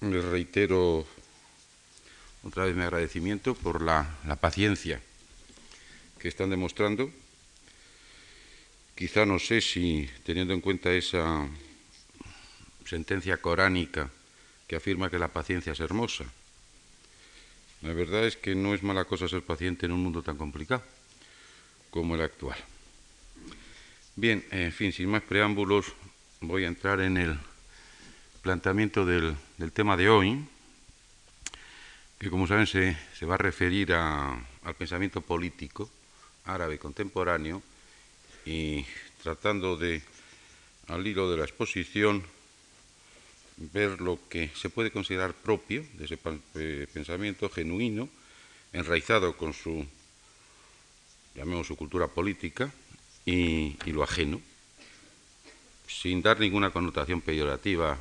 les reitero otra vez mi agradecimiento por la, la paciencia que están demostrando. Quizá no sé si, teniendo en cuenta esa sentencia coránica que afirma que la paciencia es hermosa, la verdad es que no es mala cosa ser paciente en un mundo tan complicado como el actual. Bien, en fin, sin más preámbulos, voy a entrar en el planteamiento del, tema de hoy, que como saben se, va a referir al pensamiento político árabe contemporáneo y tratando de, al hilo de la exposición, ver lo que se puede considerar propio de ese eh, pensamiento genuino, enraizado con su, llamemos su cultura política, y, lo ajeno, sin dar ninguna connotación peyorativa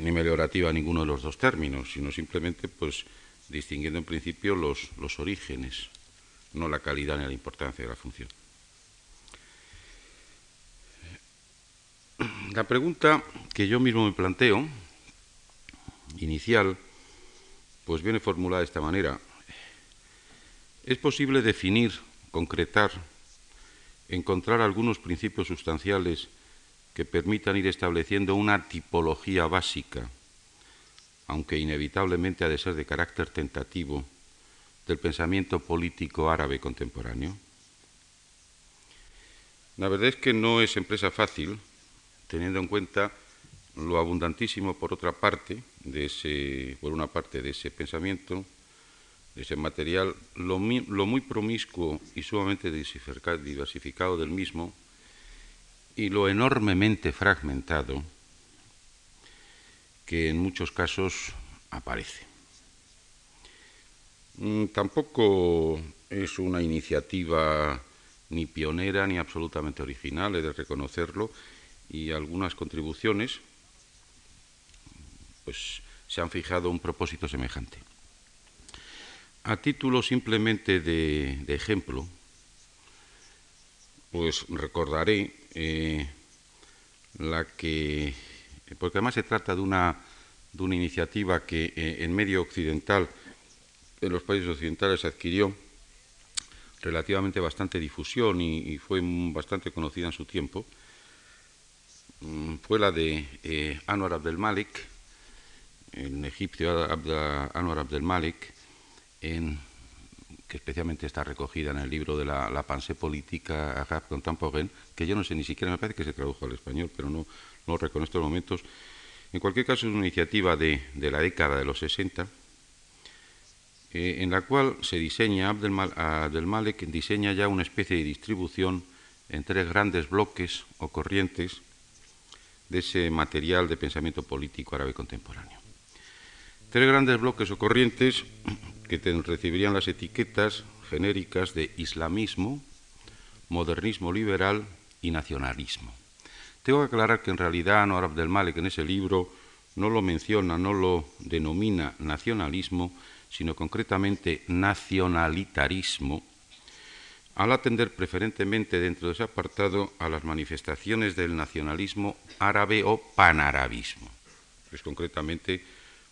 ni meliorativa ninguno de los dos términos, sino simplemente pues distinguiendo en principio los, los orígenes, no la calidad ni la importancia de la función. La pregunta que yo mismo me planteo, inicial, pues viene formulada de esta manera. ¿Es posible definir, concretar, encontrar algunos principios sustanciales que permitan ir estableciendo una tipología básica, aunque inevitablemente ha de ser de carácter tentativo, del pensamiento político árabe contemporáneo? La verdad es que no es empresa fácil, teniendo en cuenta lo abundantísimo, por otra parte, de ese, por una parte de ese pensamiento, de ese material, lo, lo muy promiscuo y sumamente diversificado del mismo, y lo enormemente fragmentado que en muchos casos aparece. Mm, tampoco es una iniciativa ni pionera ni absolutamente original, he de reconocerlo, y algunas contribuciones pues se han fijado un propósito semejante. A título simplemente de ejemplo, pues recordaré eh, la que, porque además se trata de una, de una iniciativa que eh, en medio occidental, en los países occidentales, adquirió relativamente bastante difusión y, fue bastante conocida en su tiempo, mm, fue la de eh, Anwar Abdel Malik, en egipcio Anwar Abdel Malik, en que especialmente está recogida en el libro de la, la Pensée contemporaine, que yo no sé ni siquiera, me parece que se tradujo al español, pero no, no lo reconozco en estos momentos. En cualquier caso, es una iniciativa de, de la década de los 60, eh, en la cual se diseña, Abdel, Malek diseña ya una especie de distribución en tres grandes bloques o corrientes de ese material de pensamiento político árabe contemporáneo. Tres grandes bloques o corrientes que recibirían las etiquetas genéricas de islamismo, modernismo liberal y nacionalismo. Tengo que aclarar que en realidad Anwar Abdel Malik en ese libro no lo menciona, no lo denomina nacionalismo, sino concretamente nacionalitarismo, al atender preferentemente dentro de ese apartado a las manifestaciones del nacionalismo árabe o panarabismo. Es concretamente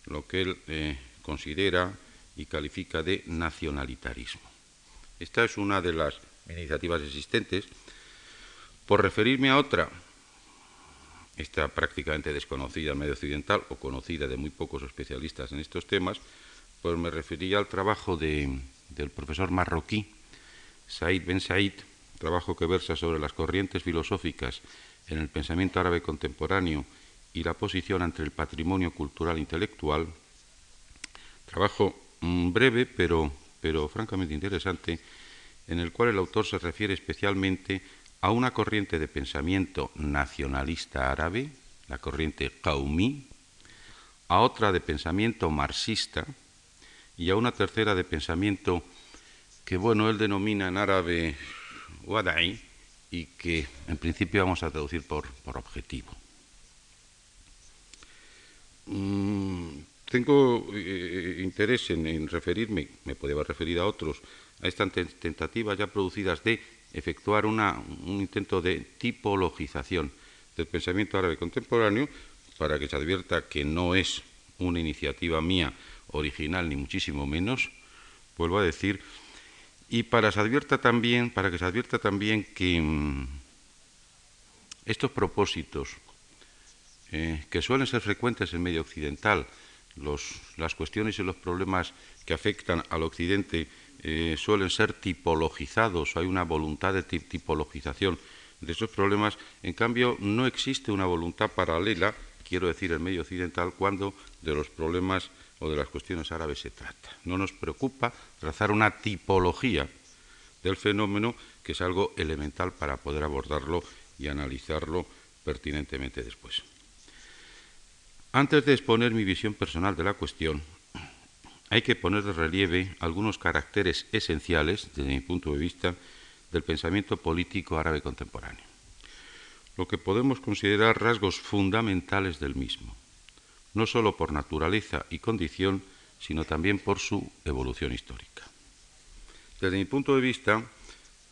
lo que él eh, considera y califica de nacionalitarismo. Esta es una de las iniciativas existentes. Por referirme a otra, esta prácticamente desconocida en medio occidental o conocida de muy pocos especialistas en estos temas, pues me refería al trabajo del profesor marroquí Said Ben Said, trabajo que versa sobre las corrientes filosóficas en el pensamiento árabe contemporáneo y la posición entre el patrimonio cultural e intelectual, trabajo breve, pero, pero francamente interesante, en el cual el autor se refiere especialmente a una corriente de pensamiento nacionalista árabe, la corriente Qaumi, a otra de pensamiento marxista y a una tercera de pensamiento que, bueno, él denomina en árabe Wada'i y que en principio vamos a traducir por, por objetivo. Tengo eh, interés en, referirme, me podría haber referido a otros, a estas tentativas ya producidas de efectuar un intento de tipologización del pensamiento árabe contemporáneo, para que se advierta que no es una iniciativa mía original, ni muchísimo menos, vuelvo a decir, y para, se advierta también, para que se advierta también que mm, estos propósitos, eh, que suelen ser frecuentes en medio occidental, las cuestiones y los problemas que afectan al occidente eh, suelen ser tipologizados, hay una voluntad de tipologización de esos problemas, en cambio no existe una voluntad paralela, quiero decir, en medio occidental, cuando de los problemas o de las cuestiones árabes se trata. No nos preocupa trazar una tipología del fenómeno que es algo elemental para poder abordarlo y analizarlo pertinentemente después. Antes de exponer mi visión personal de la cuestión, hay que poner de relieve algunos caracteres esenciales, desde mi punto de vista, del pensamiento político árabe contemporáneo, lo que podemos considerar rasgos fundamentales del mismo, no sólo por naturaleza y condición, sino también por su evolución histórica. Desde mi punto de vista,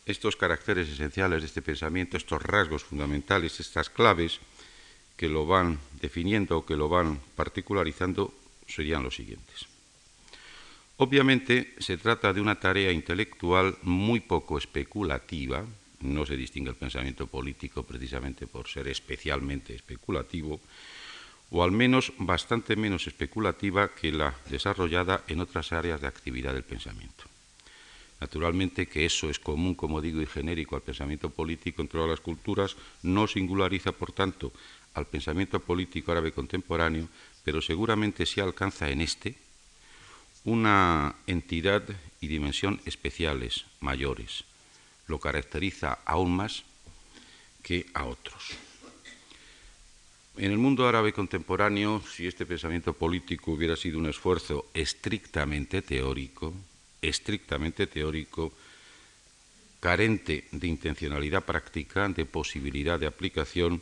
estos caracteres esenciales de este pensamiento, estos rasgos fundamentales, estas claves que lo van definiendo o que lo van particularizando, serían los siguientes. Obviamente se trata de una tarea intelectual muy poco especulativa, no se distingue el pensamiento político precisamente por ser especialmente especulativo, o al menos bastante menos especulativa que la desarrollada en otras áreas de actividad del pensamiento. Naturalmente que eso es común, como digo, y genérico al pensamiento político en todas las culturas, no singulariza, por tanto, al pensamiento político árabe contemporáneo, pero seguramente se alcanza en este, una entidad y dimensión especiales, mayores. Lo caracteriza aún más que a otros. En el mundo árabe contemporáneo, si este pensamiento político hubiera sido un esfuerzo estrictamente teórico, estrictamente teórico, carente de intencionalidad práctica, de posibilidad de aplicación,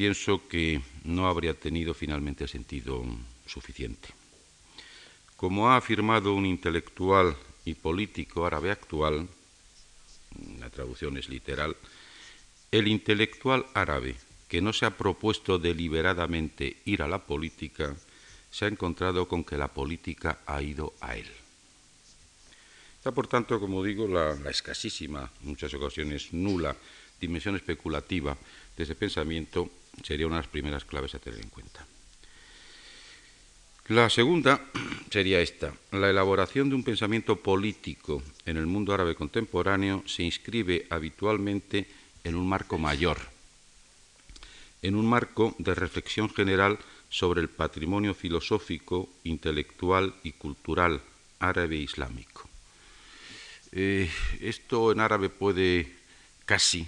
pienso que no habría tenido finalmente sentido suficiente. Como ha afirmado un intelectual y político árabe actual, la traducción es literal, el intelectual árabe que no se ha propuesto deliberadamente ir a la política, se ha encontrado con que la política ha ido a él. Está, por tanto, como digo, la, escasísima, en muchas ocasiones nula, dimensión especulativa de ese pensamiento sería una de las primeras claves a tener en cuenta. La segunda sería esta. La elaboración de un pensamiento político en el mundo árabe contemporáneo se inscribe habitualmente en un marco mayor, en un marco de reflexión general sobre el patrimonio filosófico, intelectual y cultural árabe e islámico. Eh, esto en árabe puede casi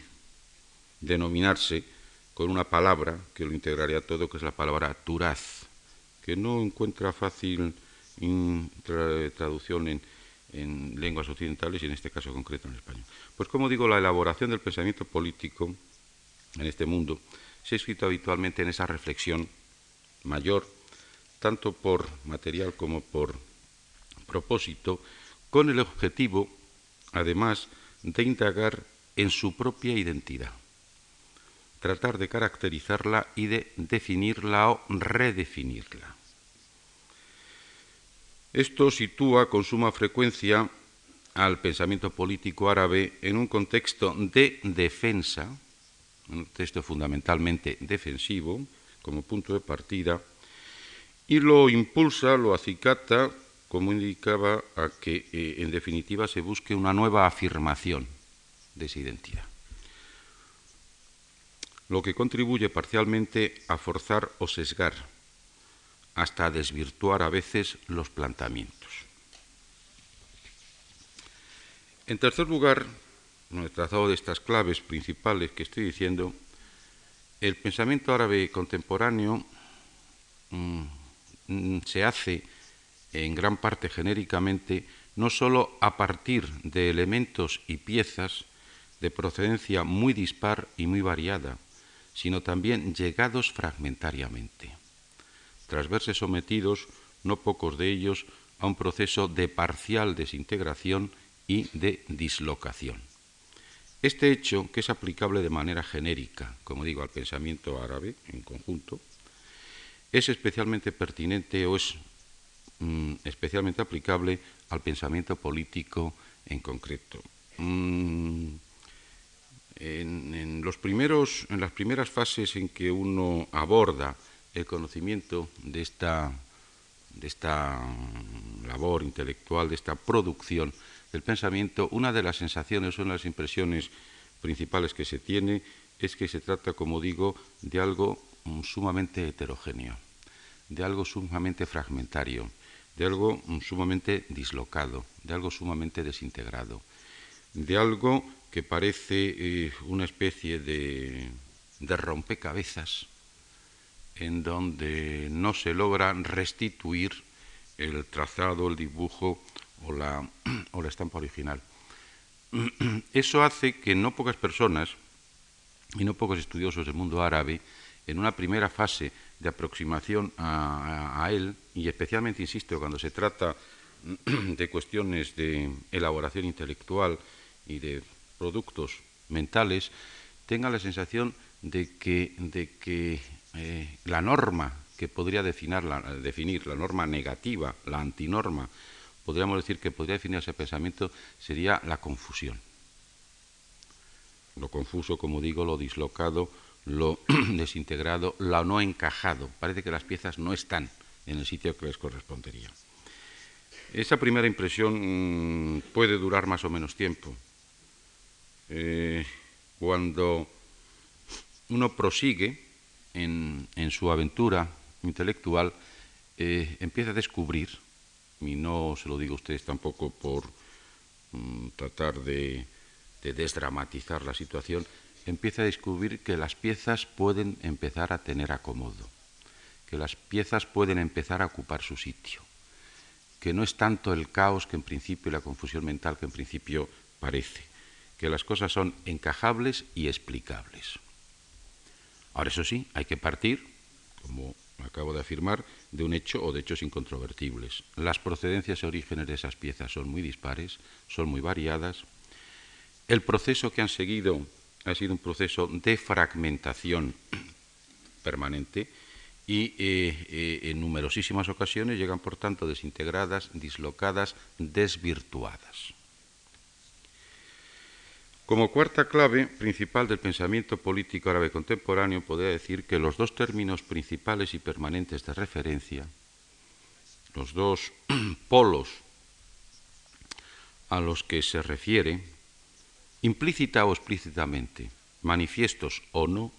denominarse con una palabra que lo integraría todo, que es la palabra turaz que no encuentra fácil traducción en, lenguas occidentales y en este caso concreto en español. Pues como digo, la elaboración del pensamiento político en este mundo se ha escrito habitualmente en esa reflexión mayor, tanto por material como por propósito, con el objetivo, además, de indagar en su propia identidad tratar de caracterizarla y de definirla o redefinirla. Esto sitúa con suma frecuencia al pensamiento político árabe en un contexto de defensa, un texto fundamentalmente defensivo, como punto de partida, y lo impulsa, lo acicata, como indicaba, a que eh, en definitiva se busque una nueva afirmación de esa identidad lo que contribuye parcialmente a forzar o sesgar, hasta desvirtuar a veces los planteamientos. En tercer lugar, en el trazado de estas claves principales que estoy diciendo, el pensamiento árabe contemporáneo mm, se hace en gran parte genéricamente no sólo a partir de elementos y piezas de procedencia muy dispar y muy variada, sino también llegados fragmentariamente, tras verse sometidos, no pocos de ellos, a un proceso de parcial desintegración y de dislocación. Este hecho, que es aplicable de manera genérica, como digo, al pensamiento árabe en conjunto, es especialmente pertinente o es mm, especialmente aplicable al pensamiento político en concreto. Mm, en, los primeros, en las primeras fases en que uno aborda el conocimiento de esta, de esta labor intelectual, de esta producción del pensamiento, una de las sensaciones, una de las impresiones principales que se tiene es que se trata, como digo, de algo mm, sumamente heterogéneo, de algo sumamente fragmentario, de algo mm, sumamente dislocado, de algo sumamente desintegrado, de algo que parece eh, una especie de, rompecabezas en donde no se logra restituir el trazado, el dibujo o la estampa original. Eso hace que no pocas personas y no pocos estudiosos del mundo árabe, en una primera fase de aproximación a, él, y especialmente, insisto, cuando se trata de cuestiones de elaboración intelectual y de productos mentales, tengan la sensación de que, de que eh, la norma que podría definir la, definir la norma negativa, la antinorma, podríamos decir que podría definir ese pensamiento, sería la confusión lo confuso, como digo, lo dislocado, lo desintegrado, lo no encajado. Parece que las piezas no están en el sitio que les correspondería. Esa primera impresión mm, puede durar más o menos tiempo. Eh, cuando uno prosigue en, su aventura intelectual, eh, empieza a descubrir, y no se lo digo a ustedes tampoco por mm, tratar de de desdramatizar la situación, empieza a descubrir que las piezas pueden empezar a tener acomodo, que las piezas pueden empezar a ocupar su sitio, que no es tanto el caos que en principio y la confusión mental que en principio parece, que las cosas son encajables y explicables. Ahora eso sí, hay que partir, como acabo de afirmar, de un hecho o de hechos incontrovertibles. Las procedencias y orígenes de esas piezas son muy dispares, son muy variadas, el proceso que han seguido ha sido un proceso de fragmentación permanente y eh, eh, en numerosísimas ocasiones llegan, por tanto, desintegradas, dislocadas, desvirtuadas. Como cuarta clave principal del pensamiento político árabe contemporáneo, podría decir que los dos términos principales y permanentes de referencia, los dos polos a los que se refiere, implícita o explícitamente, manifiestos o no,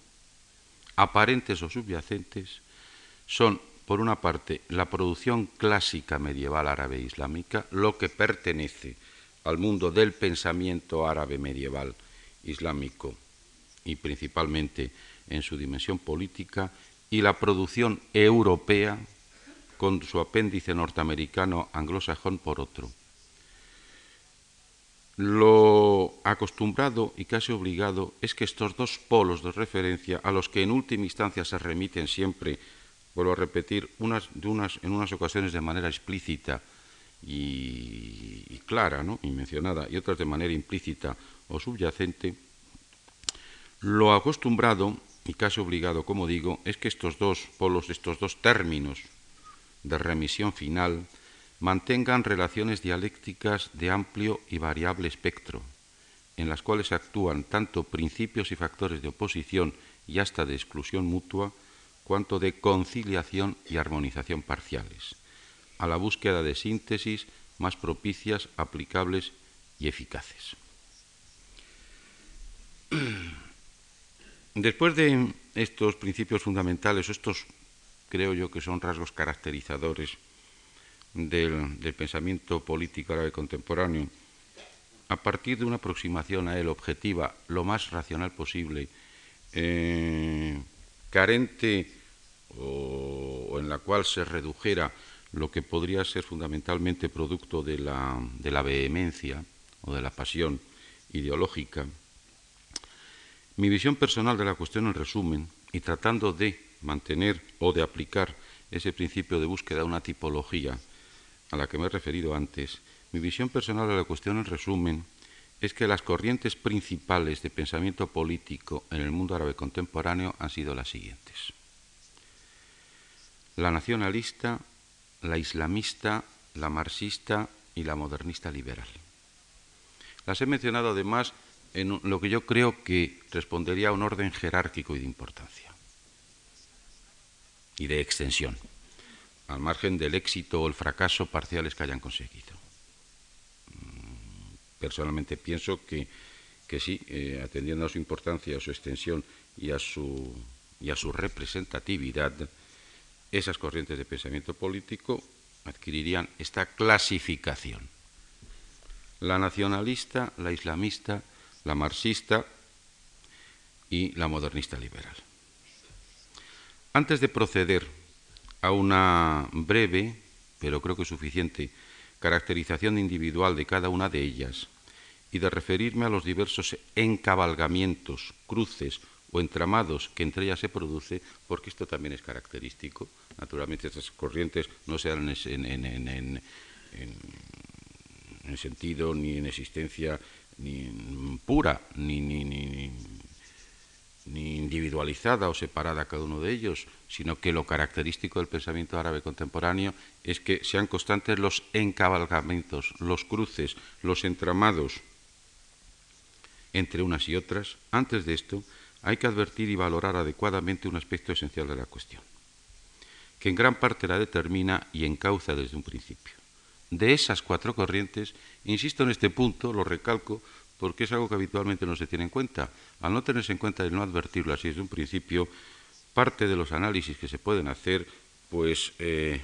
aparentes o subyacentes, son, por una parte, la producción clásica medieval árabe islámica, lo que pertenece al mundo del pensamiento árabe medieval islámico y principalmente en su dimensión política, y la producción europea con su apéndice norteamericano anglosajón por otro. Lo acostumbrado y casi obligado es que estos dos polos de referencia, a los que en última instancia se remiten siempre, vuelvo a repetir, unas, en unas ocasiones de manera explícita y, clara y mencionada, y otras de manera implícita o subyacente, lo acostumbrado y casi obligado, como digo, es que estos dos polos, estos dos términos de remisión final, mantengan relaciones dialécticas de amplio y variable espectro, en las cuales actúan tanto principios y factores de oposición y hasta de exclusión mutua, cuanto de conciliación y armonización parciales, a la búsqueda de síntesis más propicias, aplicables y eficaces. Después de estos principios fundamentales, estos creo yo que son rasgos caracterizadores del, pensamiento político árabe contemporáneo, a partir de una aproximación a él objetiva, lo más racional posible, eh, carente o, en la cual se redujera lo que podría ser fundamentalmente producto de la, de la vehemencia o de la pasión ideológica, mi visión personal de la cuestión en resumen, y tratando de mantener o de aplicar ese principio de búsqueda de una tipología a la que me he referido antes, mi visión personal de la cuestión en resumen es que las corrientes principales de pensamiento político en el mundo árabe contemporáneo han sido las siguientes. la nacionalista, la islamista, la marxista y la modernista liberal. Las he mencionado además en lo que yo creo que respondería a un orden jerárquico y de importancia y de extensión, al margen del éxito o el fracaso parciales que hayan conseguido. Mm, personalmente pienso que, que sí, eh, atendiendo a su importancia, a su extensión y a su, y a su representatividad, esas corrientes de pensamiento político adquirirían esta clasificación. La nacionalista, la islamista, la marxista y la modernista liberal. Antes de proceder a una breve, pero creo que suficiente, caracterización individual de cada una de ellas y de referirme a los diversos encabalgamientos, cruces o entramados que entre ellas se produce, porque esto también es característico. Naturalmente estas corrientes no se dan en, en sentido ni en existencia ni pura, ni, ni, ni, ni individualizada o separada cada uno de ellos, sino que lo característico del pensamiento árabe contemporáneo es que sean constantes los encabalgamientos, los cruces, los entramados entre unas y otras. Antes de esto, hay que advertir y valorar adecuadamente un aspecto esencial de la cuestión, que en gran parte la determina y encauza desde un principio. De esas cuatro corrientes, insisto en este punto, lo recalco, porque es algo que habitualmente no se tiene en cuenta. Al no tenerse en cuenta y no advertirlo así desde un principio, parte de los análisis que se pueden hacer pues, eh,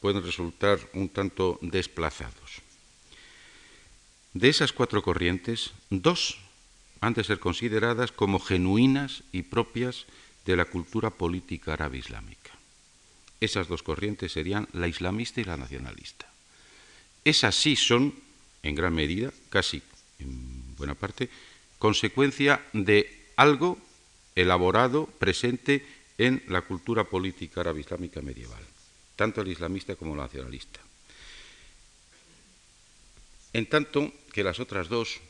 pueden resultar un tanto desplazados. De esas cuatro corrientes, dos han de ser consideradas como genuinas y propias de la cultura política árabe islámica. Esas dos corrientes serían la islamista y la nacionalista. Esas sí son, en gran medida, casi en buena parte, consecuencia de algo elaborado, presente en la cultura política árabe islámica medieval, tanto el islamista como el nacionalista. En tanto que las otras dos,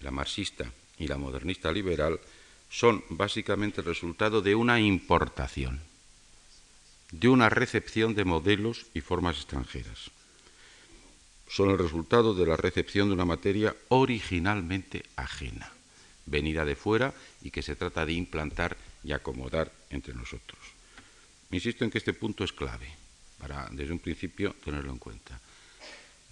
la marxista y la modernista liberal, son básicamente el resultado de una importación, de una recepción de modelos y formas extranjeras son el resultado de la recepción de una materia originalmente ajena, venida de fuera y que se trata de implantar y acomodar entre nosotros. Insisto en que este punto es clave para, desde un principio, tenerlo en cuenta.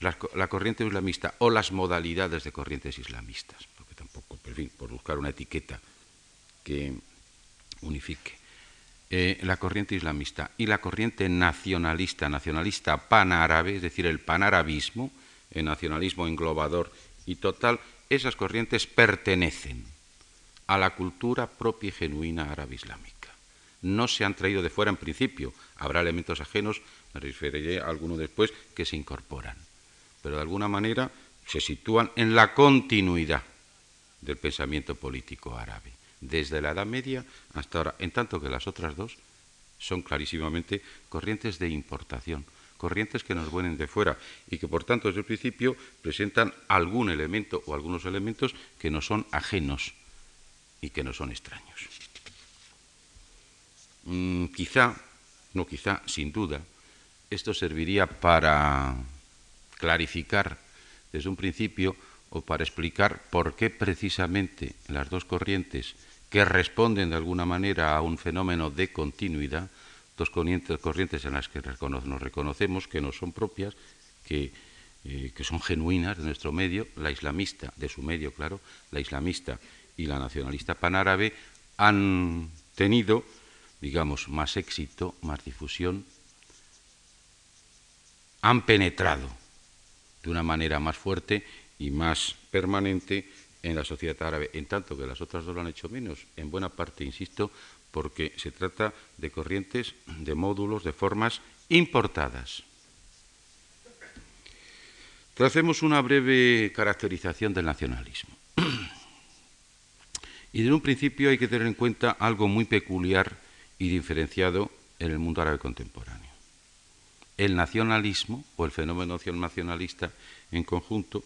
La, corriente islamista o las modalidades de corrientes islamistas, porque tampoco, en fin, por buscar una etiqueta que unifique. Eh, la corriente islamista y la corriente nacionalista, nacionalista panárabe, es decir, el panarabismo, el nacionalismo englobador y total, esas corrientes pertenecen a la cultura propia y genuina árabe islámica. No se han traído de fuera en principio, habrá elementos ajenos, me referiré a alguno después, que se incorporan, pero de alguna manera se sitúan en la continuidad del pensamiento político árabe desde la Edad Media hasta ahora, en tanto que las otras dos son clarísimamente corrientes de importación, corrientes que nos vienen de fuera y que por tanto desde el principio presentan algún elemento o algunos elementos que no son ajenos y que no son extraños. Mm, quizá, no quizá, sin duda, esto serviría para clarificar desde un principio o para explicar por qué precisamente las dos corrientes que responden de alguna manera a un fenómeno de continuidad, dos corrientes en las que nos reconocemos que no son propias, que, eh, que son genuinas de nuestro medio, la islamista, de su medio, claro, la islamista y la nacionalista panárabe, han tenido, digamos, más éxito, más difusión, han penetrado de una manera más fuerte y más permanente en la sociedad árabe, en tanto que las otras dos lo han hecho menos, en buena parte, insisto, porque se trata de corrientes, de módulos, de formas importadas. Tracemos una breve caracterización del nacionalismo. y de un principio hay que tener en cuenta algo muy peculiar y diferenciado en el mundo árabe contemporáneo. El nacionalismo, o el fenómeno nacionalista en conjunto,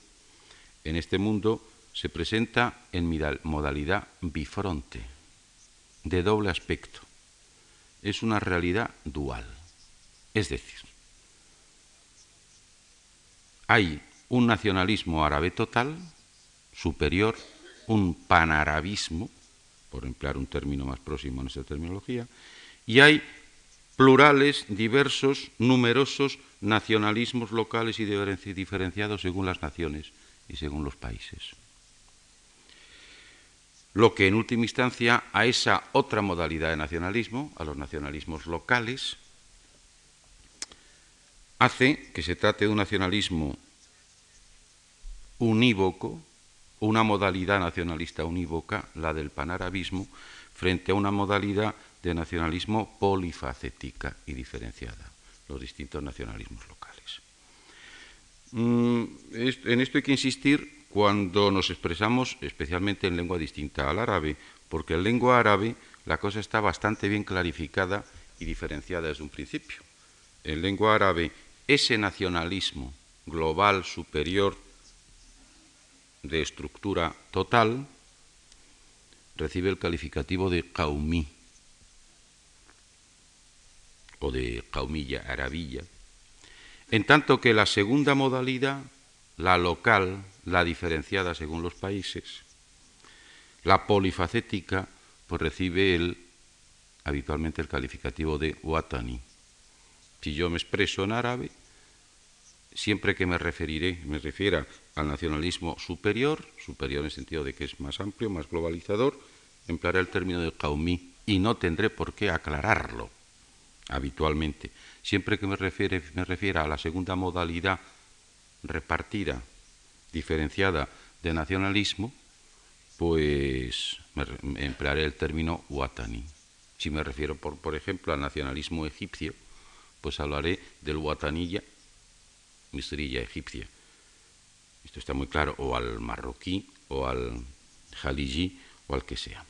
en este mundo se presenta en modalidad bifronte, de doble aspecto. es una realidad dual. Es decir, hay un nacionalismo árabe total, superior, un panarabismo, por emplear un término más próximo en esta terminología, y hay plurales, diversos, numerosos nacionalismos locales y diferenciados según las naciones y según los países. Lo que en última instancia a esa otra modalidad de nacionalismo, a los nacionalismos locales, hace que se trate de un nacionalismo unívoco, una modalidad nacionalista unívoca, la del panarabismo, frente a una modalidad de nacionalismo polifacética y diferenciada, los distintos nacionalismos locales. Mm, en esto hay que insistir cuando nos expresamos especialmente en lengua distinta al árabe, porque en lengua árabe la cosa está bastante bien clarificada y diferenciada desde un principio. En lengua árabe, ese nacionalismo global superior de estructura total recibe el calificativo de qaumí o de qaumilla, arabilla, en tanto que la segunda modalidad, la local, la diferenciada según los países, la polifacética, pues recibe el, habitualmente el calificativo de watani. Si yo me expreso en árabe, siempre que me referiré, me refiera al nacionalismo superior, superior en el sentido de que es más amplio, más globalizador, emplearé el término de qaumí y no tendré por qué aclararlo habitualmente. Siempre que me, refiere, me refiera a la segunda modalidad repartida, diferenciada de nacionalismo, pues me, emplearé el término watani. Si me refiero, por, por ejemplo, al nacionalismo egipcio, pues hablaré del watanilla misterilla egipcia. Esto está muy claro, o al marroquí, o al jaliji, o al que sea.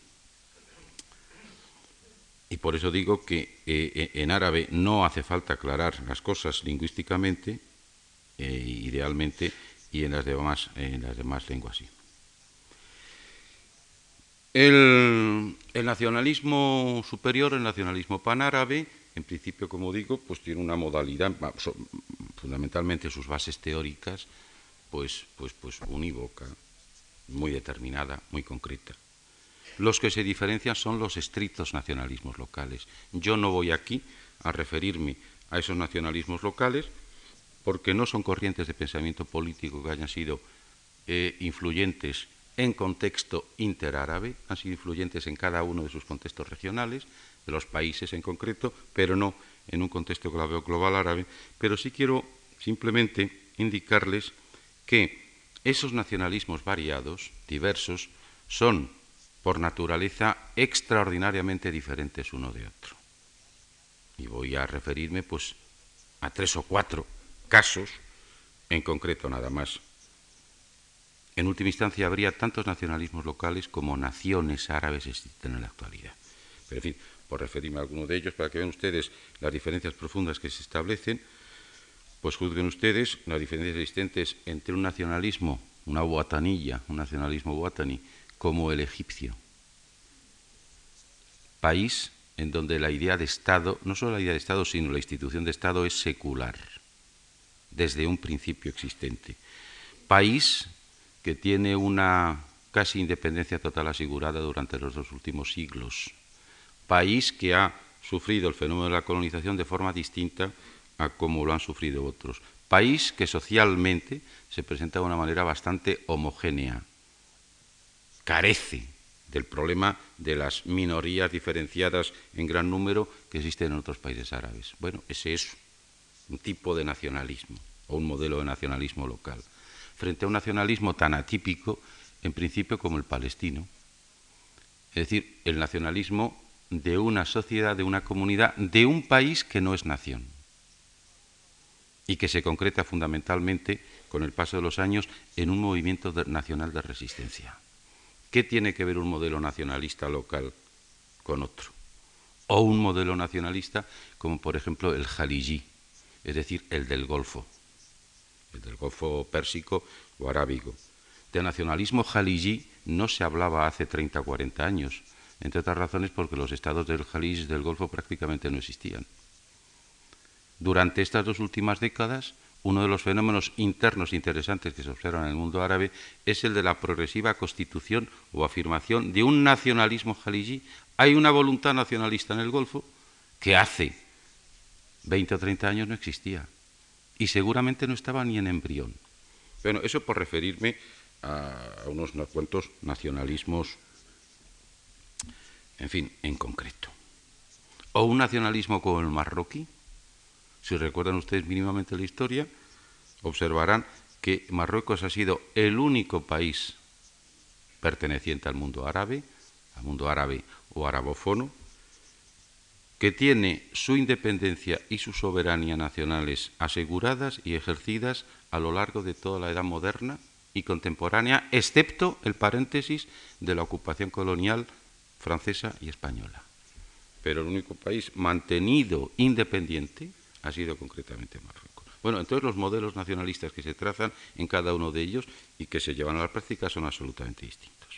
Y por eso digo que eh, eh, en árabe no hace falta aclarar las cosas lingüísticamente, eh, idealmente, y en las demás, en las demás lenguas sí. El, el, nacionalismo superior, el nacionalismo panárabe, en principio, como digo, pues tiene una modalidad, fundamentalmente sus bases teóricas, pues, pues, pues unívoca, muy determinada, muy concreta. Los que se diferencian son los estrictos nacionalismos locales. Yo no voy aquí a referirme a esos nacionalismos locales porque no son corrientes de pensamiento político que hayan sido eh, influyentes en contexto interárabe, han sido influyentes en cada uno de sus contextos regionales, de los países en concreto, pero no en un contexto global árabe, pero sí quiero simplemente indicarles que esos nacionalismos variados, diversos, son por naturaleza extraordinariamente diferentes uno de otro. Y voy a referirme pues a tres o cuatro casos en concreto nada más. En última instancia habría tantos nacionalismos locales como naciones árabes existen en la actualidad. Pero en fin, por referirme a alguno de ellos, para que vean ustedes las diferencias profundas que se establecen, pues juzguen ustedes las diferencias existentes entre un nacionalismo, una guatanilla, un nacionalismo guataní, como el egipcio. País en donde la idea de Estado, no solo la idea de Estado, sino la institución de Estado es secular, desde un principio existente. País que tiene una casi independencia total asegurada durante los dos últimos siglos, país que ha sufrido el fenómeno de la colonización de forma distinta a como lo han sufrido otros. País que socialmente se presenta de una manera bastante homogénea, carece del problema de las minorías diferenciadas en gran número que existen en otros países árabes. Bueno, ese es un tipo de nacionalismo o un modelo de nacionalismo local, frente a un nacionalismo tan atípico en principio como el palestino. Es decir, el nacionalismo de una sociedad, de una comunidad, de un país que no es nación y que se concreta fundamentalmente con el paso de los años en un movimiento nacional de resistencia. ¿Qué tiene que ver un modelo nacionalista local con otro? O un modelo nacionalista como por ejemplo el jaliji, es decir, el del Golfo, el del Golfo Pérsico o Arábigo. De nacionalismo jaliji no se hablaba hace 30 o 40 años, entre otras razones porque los estados del Jalís del Golfo prácticamente no existían. Durante estas dos últimas décadas, uno de los fenómenos internos interesantes que se observan en el mundo árabe es el de la progresiva constitución o afirmación de un nacionalismo jalí. Hay una voluntad nacionalista en el Golfo que hace 20 o 30 años no existía y seguramente no estaba ni en embrión. Bueno, eso por referirme a unos cuantos nacionalismos, en fin, en concreto. O un nacionalismo como el marroquí, si recuerdan ustedes mínimamente la historia, observarán que Marruecos ha sido el único país perteneciente al mundo árabe, al mundo árabe o arabófono, que tiene su independencia y su soberanía nacionales aseguradas y ejercidas a lo largo de toda la edad moderna y contemporánea, excepto el paréntesis de la ocupación colonial francesa y española. Pero el único país mantenido independiente ha sido concretamente Marruecos. Bueno, entonces los modelos nacionalistas que se trazan en cada uno de ellos y que se llevan a la práctica son absolutamente distintos.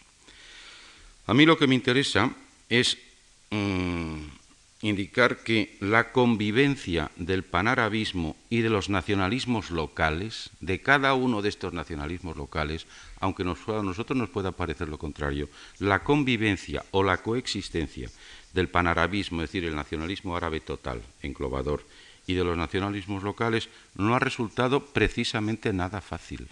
A mí lo que me interesa es mm, indicar que la convivencia del panarabismo y de los nacionalismos locales, de cada uno de estos nacionalismos locales, aunque a nosotros nos pueda parecer lo contrario, la convivencia o la coexistencia del panarabismo, es decir, el nacionalismo árabe total, englobador, y de los nacionalismos locales no ha resultado precisamente nada fácil,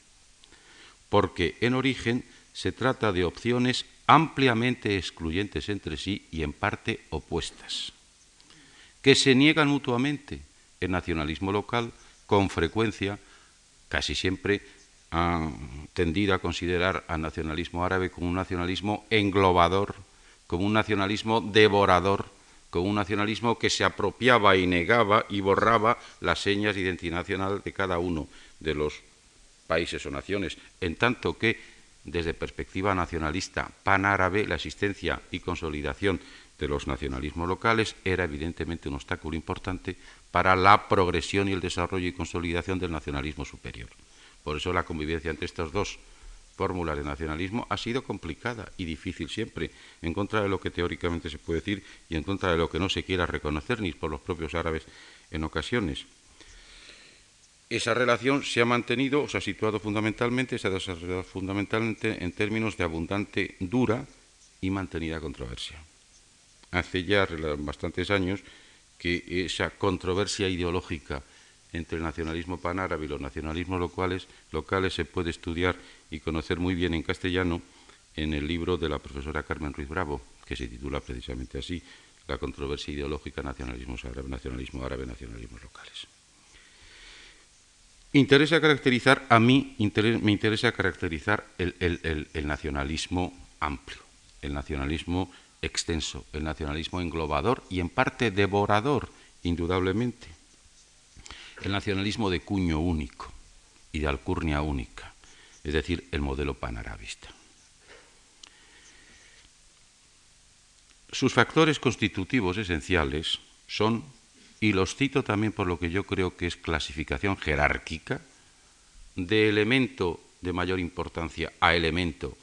porque en origen se trata de opciones ampliamente excluyentes entre sí y en parte opuestas, que se niegan mutuamente. El nacionalismo local, con frecuencia, casi siempre, ha tendido a considerar al nacionalismo árabe como un nacionalismo englobador, como un nacionalismo devorador, con un nacionalismo que se apropiaba y negaba y borraba las señas de identidad nacional de cada uno de los países o naciones, en tanto que desde perspectiva nacionalista panárabe la existencia y consolidación de los nacionalismos locales era evidentemente un obstáculo importante para la progresión y el desarrollo y consolidación del nacionalismo superior. Por eso la convivencia entre estos dos fórmula de nacionalismo ha sido complicada y difícil siempre, en contra de lo que teóricamente se puede decir y en contra de lo que no se quiera reconocer ni por los propios árabes en ocasiones. Esa relación se ha mantenido, o se ha situado fundamentalmente, se ha desarrollado fundamentalmente en términos de abundante, dura y mantenida controversia. Hace ya bastantes años que esa controversia ideológica entre el nacionalismo panárabe y los nacionalismos locales, locales se puede estudiar y conocer muy bien en castellano en el libro de la profesora Carmen Ruiz Bravo, que se titula precisamente así, La controversia ideológica, nacionalismo árabe, nacionalismo árabe, nacionalismos locales. Interesa caracterizar, a mí me interesa caracterizar el nacionalismo amplio, el nacionalismo extenso, el nacionalismo englobador y en parte devorador, indudablemente. El nacionalismo de cuño único y de alcurnia única es decir, el modelo panarabista. Sus factores constitutivos esenciales son, y los cito también por lo que yo creo que es clasificación jerárquica, de elemento de mayor importancia a elemento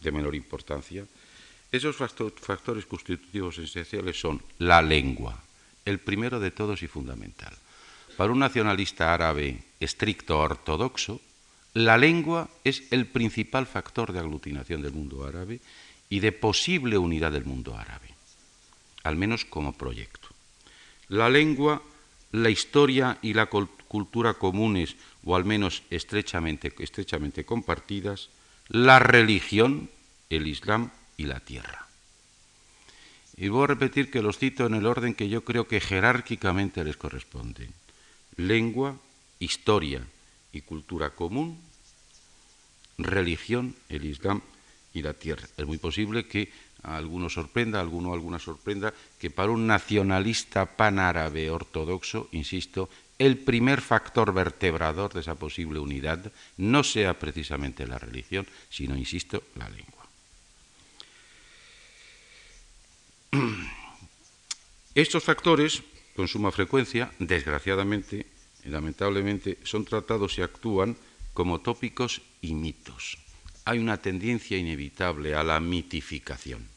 de menor importancia, esos factores constitutivos esenciales son la lengua, el primero de todos y fundamental. Para un nacionalista árabe estricto ortodoxo, la lengua es el principal factor de aglutinación del mundo árabe y de posible unidad del mundo árabe, al menos como proyecto. La lengua, la historia y la cultura comunes, o al menos estrechamente, estrechamente compartidas, la religión, el Islam y la tierra. Y voy a repetir que los cito en el orden que yo creo que jerárquicamente les corresponde. Lengua, historia y cultura común, religión, el Islam y la tierra. Es muy posible que a alguno sorprenda, a alguno alguna sorprenda, que para un nacionalista panárabe ortodoxo, insisto, el primer factor vertebrador de esa posible unidad no sea precisamente la religión, sino, insisto, la lengua. Estos factores, con suma frecuencia, desgraciadamente, y lamentablemente, son tratados y actúan como tópicos y mitos. Hay una tendencia inevitable a la mitificación.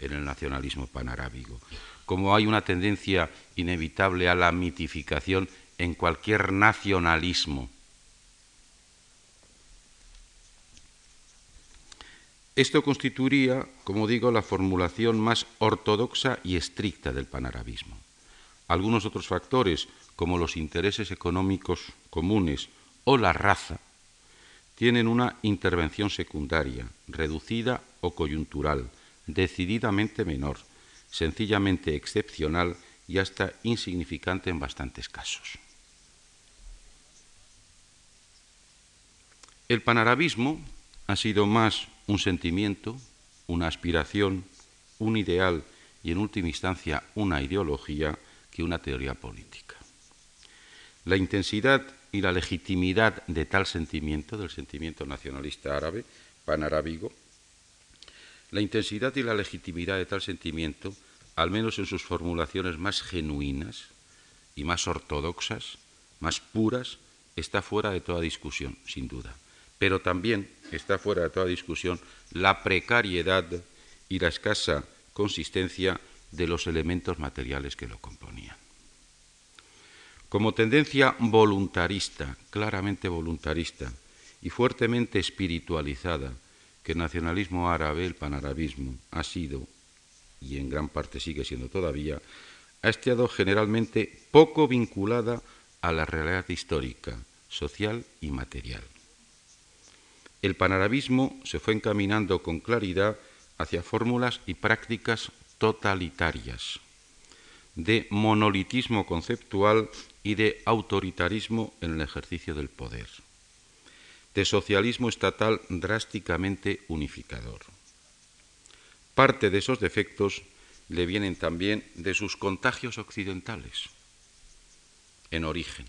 en el nacionalismo panarábigo, como hay una tendencia inevitable a la mitificación en cualquier nacionalismo. Esto constituiría, como digo, la formulación más ortodoxa y estricta del panarabismo. Algunos otros factores, como los intereses económicos comunes o la raza, tienen una intervención secundaria, reducida o coyuntural, decididamente menor, sencillamente excepcional y hasta insignificante en bastantes casos. El panarabismo ha sido más un sentimiento, una aspiración, un ideal y en última instancia una ideología que una teoría política. La intensidad y la legitimidad de tal sentimiento, del sentimiento nacionalista árabe, panarábigo, la intensidad y la legitimidad de tal sentimiento, al menos en sus formulaciones más genuinas y más ortodoxas, más puras, está fuera de toda discusión, sin duda. Pero también está fuera de toda discusión la precariedad y la escasa consistencia de los elementos materiales que lo componían. Como tendencia voluntarista, claramente voluntarista y fuertemente espiritualizada, que el nacionalismo árabe, el panarabismo, ha sido, y en gran parte sigue siendo todavía, ha estado generalmente poco vinculada a la realidad histórica, social y material el panarabismo se fue encaminando con claridad hacia fórmulas y prácticas totalitarias, de monolitismo conceptual y de autoritarismo en el ejercicio del poder, de socialismo estatal drásticamente unificador. Parte de esos defectos le vienen también de sus contagios occidentales, en origen,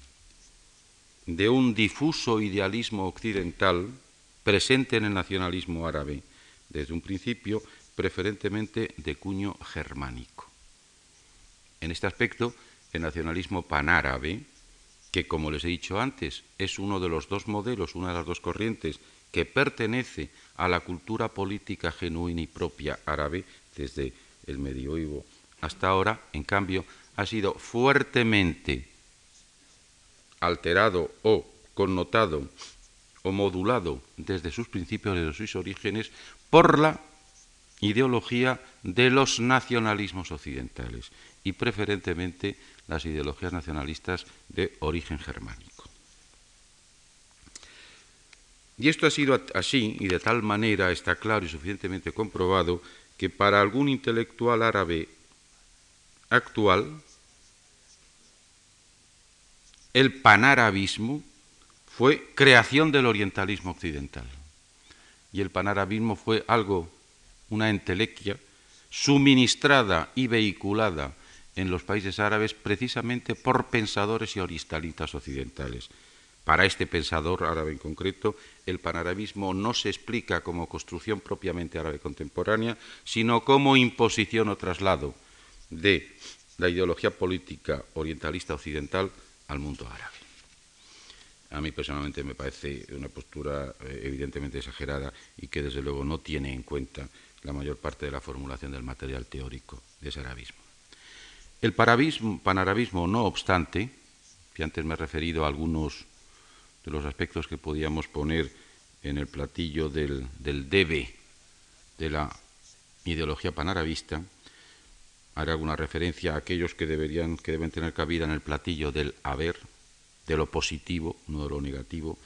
de un difuso idealismo occidental presente en el nacionalismo árabe desde un principio, preferentemente de cuño germánico. En este aspecto, el nacionalismo panárabe, que como les he dicho antes, es uno de los dos modelos, una de las dos corrientes que pertenece a la cultura política genuina y propia árabe desde el medioevo hasta ahora, en cambio, ha sido fuertemente alterado o connotado o modulado desde sus principios, desde sus orígenes, por la ideología de los nacionalismos occidentales y preferentemente las ideologías nacionalistas de origen germánico. Y esto ha sido así y de tal manera está claro y suficientemente comprobado que para algún intelectual árabe actual el panarabismo fue creación del orientalismo occidental. Y el panarabismo fue algo, una entelequia, suministrada y vehiculada en los países árabes precisamente por pensadores y orientalistas occidentales. Para este pensador árabe en concreto, el panarabismo no se explica como construcción propiamente árabe contemporánea, sino como imposición o traslado de la ideología política orientalista occidental al mundo árabe. A mí personalmente me parece una postura eh, evidentemente exagerada y que desde luego no tiene en cuenta la mayor parte de la formulación del material teórico de ese arabismo. El panarabismo, no obstante, que antes me he referido a algunos de los aspectos que podíamos poner en el platillo del, del debe de la ideología panarabista, haré alguna referencia a aquellos que, deberían, que deben tener cabida en el platillo del haber, de lo positivo, no de lo negativo,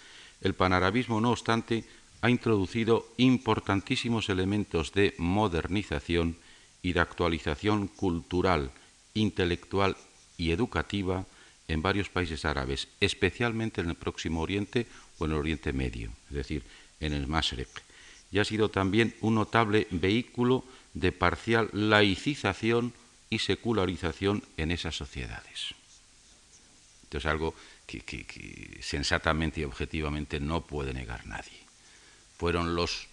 el panarabismo, no obstante, ha introducido importantísimos elementos de modernización y de actualización cultural, intelectual y educativa en varios países árabes, especialmente en el Próximo Oriente o en el Oriente Medio, es decir, en el Masrek, y ha sido también un notable vehículo de parcial laicización y secularización en esas sociedades. Esto es algo que, sensatamente y objetivamente no puede negar nadie. Fueron los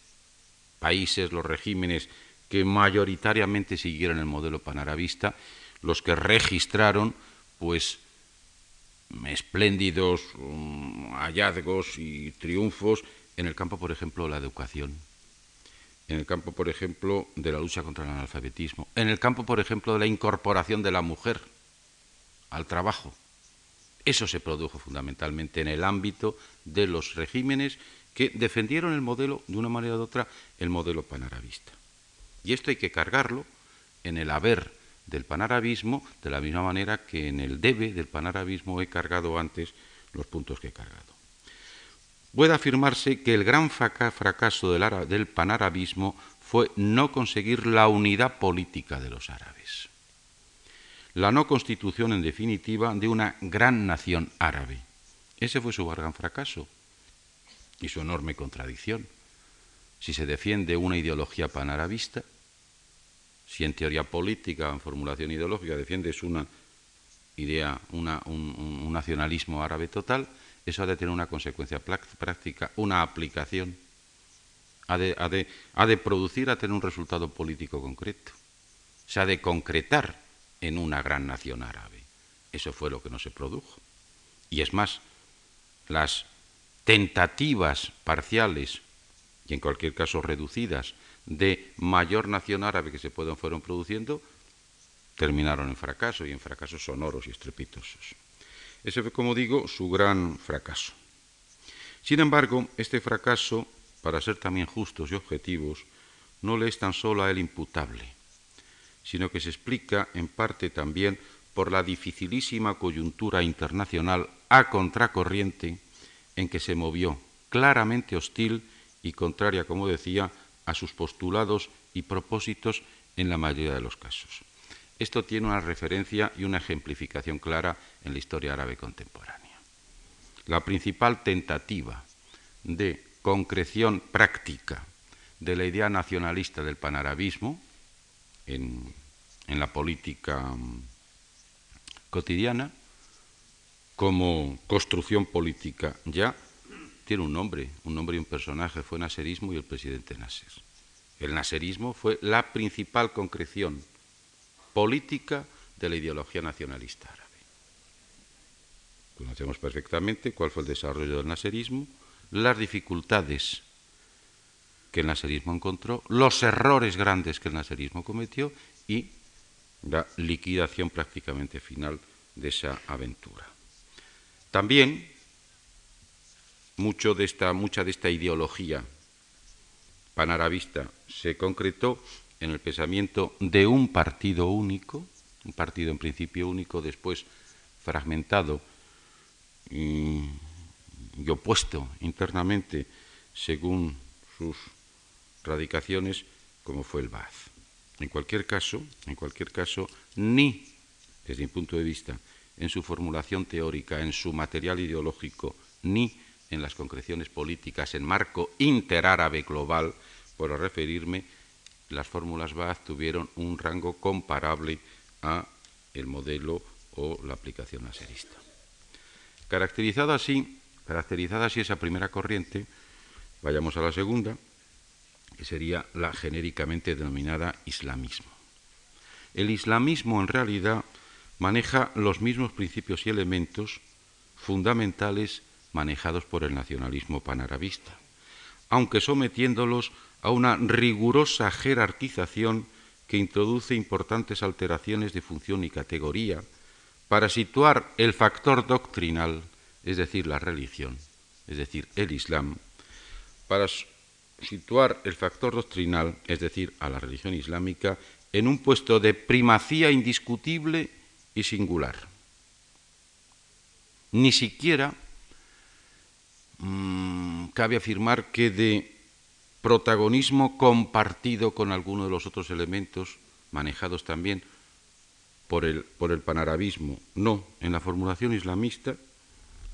países, los regímenes que mayoritariamente siguieron el modelo panarabista, los que registraron pues espléndidos um, hallazgos y triunfos en el campo, por ejemplo, de la educación, en el campo, por ejemplo, de la lucha contra el analfabetismo, en el campo, por ejemplo, de la incorporación de la mujer al trabajo. Eso se produjo fundamentalmente en el ámbito de los regímenes que defendieron el modelo, de una manera u otra, el modelo panarabista. Y esto hay que cargarlo en el haber del panarabismo, de la misma manera que en el debe del panarabismo he cargado antes los puntos que he cargado. Puede afirmarse que el gran fracaso del, panarabismo fue no conseguir la unidad política de los árabes, la no constitución en definitiva de una gran nación árabe. Ese fue su gran fracaso y su enorme contradicción. Si se defiende una ideología panarabista, si en teoría política, en formulación ideológica, defiendes una idea, un, nacionalismo árabe total, eso ha de tener una consecuencia práctica, una aplicación, ha de, ha de producir, a tener un resultado político concreto, se ha de concretar en una gran nación árabe. Eso fue lo que no se produjo. Y es más, las tentativas parciales y en cualquier caso reducidas de mayor nación árabe que se fueron produciendo, terminaron en fracaso y en fracasos sonoros y estrepitosos. Ese fue, como digo, su gran fracaso. Sin embargo, este fracaso, para ser también justos y objetivos, no le es tan solo a él imputable, sino que se explica en parte también por la dificilísima coyuntura internacional a contracorriente en que se movió, claramente hostil y contraria, como decía, a sus postulados y propósitos en la mayoría de los casos. Esto tiene una referencia y una ejemplificación clara en la historia árabe contemporánea. La principal tentativa de concreción práctica de la idea nacionalista del panarabismo en, en la política mm, cotidiana como construcción política ya tiene un nombre, un nombre y un personaje, fue Nasserismo y el presidente Nasser. El Nasserismo fue la principal concreción política de la ideología nacionalista árabe. Conocemos perfectamente cuál fue el desarrollo del Nasserismo, las dificultades que el Nasserismo encontró, los errores grandes que el Nasserismo cometió y la liquidación prácticamente final de esa aventura. También mucho de esta, mucha de esta ideología panarabista se concretó en el pensamiento de un partido único, un partido en principio único, después fragmentado y, opuesto internamente según sus radicaciones, como fue el Baaz. En cualquier caso, en cualquier caso, ni desde mi punto de vista, en su formulación teórica, en su material ideológico, ni en las concreciones políticas en marco interárabe global, por referirme, las fórmulas Baaz tuvieron un rango comparable a el modelo o la aplicación laserista. Caracterizada así, caracterizada así esa primera corriente, vayamos a la segunda, que sería la genéricamente denominada islamismo. El islamismo en realidad maneja los mismos principios y elementos fundamentales manejados por el nacionalismo panarabista, aunque sometiéndolos a una rigurosa jerarquización que introduce importantes alteraciones de función y categoría para situar el factor doctrinal, es decir, la religión, es decir, el Islam, para situar el factor doctrinal, es decir, a la religión islámica, en un puesto de primacía indiscutible y singular. Ni siquiera Mm, cabe afirmar que de protagonismo compartido con alguno de los otros elementos manejados también por el, por el panarabismo. No, en la formulación islamista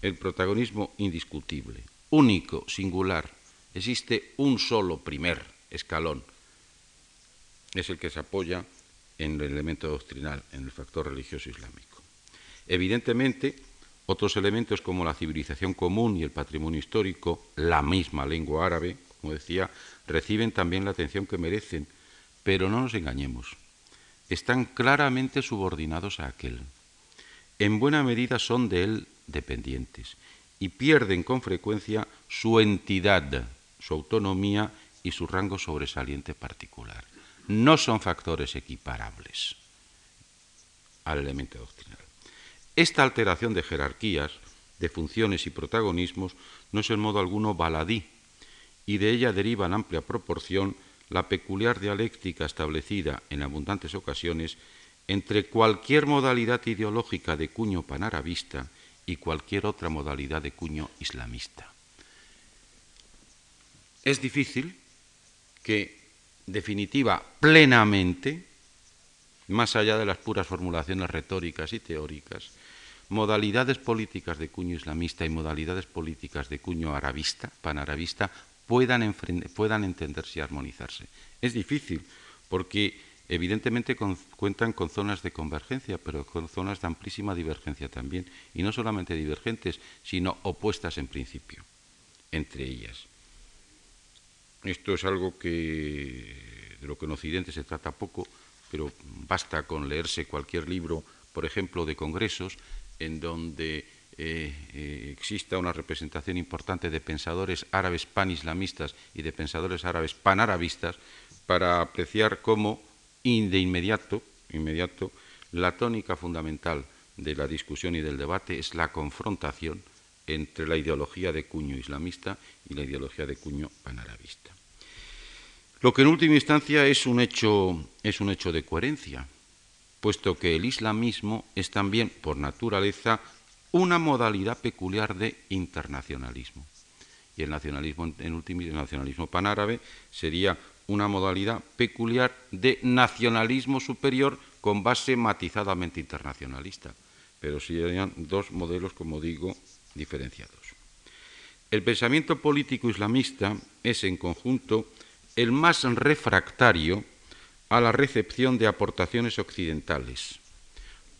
el protagonismo indiscutible, único, singular. Existe un solo primer escalón. Es el que se apoya en el elemento doctrinal, en el factor religioso islámico. Evidentemente, otros elementos como la civilización común y el patrimonio histórico, la misma lengua árabe, como decía, reciben también la atención que merecen, pero no nos engañemos, están claramente subordinados a aquel. En buena medida son de él dependientes y pierden con frecuencia su entidad, su autonomía y su rango sobresaliente particular. No son factores equiparables al elemento doctrinal. Esta alteración de jerarquías, de funciones y protagonismos no es en modo alguno baladí, y de ella deriva en amplia proporción la peculiar dialéctica establecida en abundantes ocasiones entre cualquier modalidad ideológica de cuño panarabista y cualquier otra modalidad de cuño islamista. Es difícil que definitiva plenamente, más allá de las puras formulaciones retóricas y teóricas, modalidades políticas de cuño islamista y modalidades políticas de cuño arabista, panarabista, puedan, entenderse y armonizarse. Es difícil porque evidentemente cuentan con zonas de convergencia, pero con zonas de amplísima divergencia también, y no solamente divergentes, sino opuestas en principio entre ellas. Esto es algo que de lo que en Occidente se trata poco, pero basta con leerse cualquier libro, por ejemplo, de congresos, en donde eh, eh, exista una representación importante de pensadores árabes panislamistas y de pensadores árabes panarabistas para apreciar cómo de inmediato, inmediato la tónica fundamental de la discusión y del debate es la confrontación entre la ideología de cuño islamista y la ideología de cuño panarabista. Lo que en última instancia es un hecho, es un hecho de coherencia, puesto que el islamismo es también, por naturaleza, una modalidad peculiar de internacionalismo. Y el nacionalismo, en último, el nacionalismo panárabe sería una modalidad peculiar de nacionalismo superior con base matizadamente internacionalista. Pero serían dos modelos, como digo, diferenciados. El pensamiento político islamista es, en conjunto, el más refractario a la recepción de aportaciones occidentales,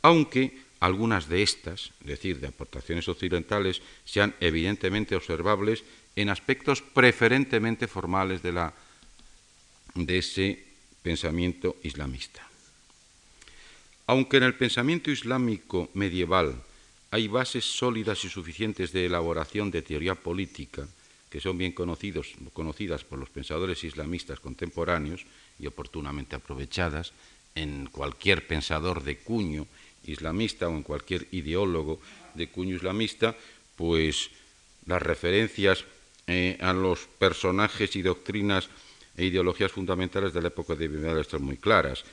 aunque algunas de estas, es decir, de aportaciones occidentales, sean evidentemente observables en aspectos preferentemente formales de, la, de ese pensamiento islamista. Aunque en el pensamiento islámico medieval hay bases sólidas y suficientes de elaboración de teoría política, que son bien conocidos, conocidas por los pensadores islamistas contemporáneos y oportunamente aprovechadas en cualquier pensador de cuño islamista o en cualquier ideólogo de cuño islamista, pues las referencias eh, a los personajes y doctrinas e ideologías fundamentales de la época de Bimedal están muy claras.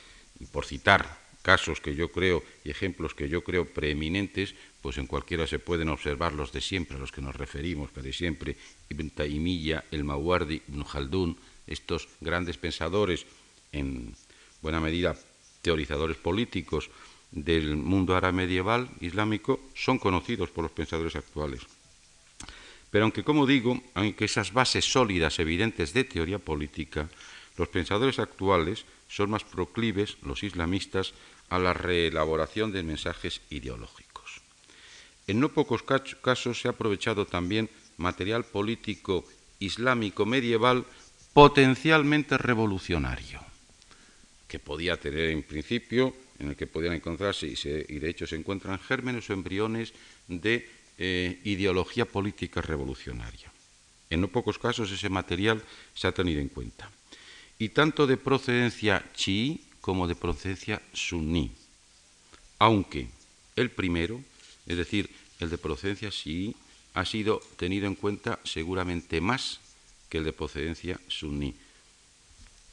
Y por citar casos que yo creo y ejemplos que yo creo preeminentes, pues en cualquiera se pueden observar los de siempre, a los que nos referimos, de siempre, Ibn Taymiyyah, el Mawardi, Ibn Khaldun, estos grandes pensadores, en buena medida teorizadores políticos del mundo árabe medieval islámico, son conocidos por los pensadores actuales. Pero aunque, como digo, aunque esas bases sólidas, evidentes de teoría política, los pensadores actuales son más proclives, los islamistas, a la reelaboración de mensajes ideológicos. En no pocos casos se ha aprovechado también material político islámico medieval potencialmente revolucionario, que podía tener en principio, en el que podían encontrarse, y, de hecho se encuentran gérmenes o embriones de eh, ideología política revolucionaria. En no pocos casos ese material se ha tenido en cuenta. Y tanto de procedencia chií como de procedencia suní, aunque el primero, es decir, el de procedencia chií, ha sido tenido en cuenta seguramente más que el de procedencia suní.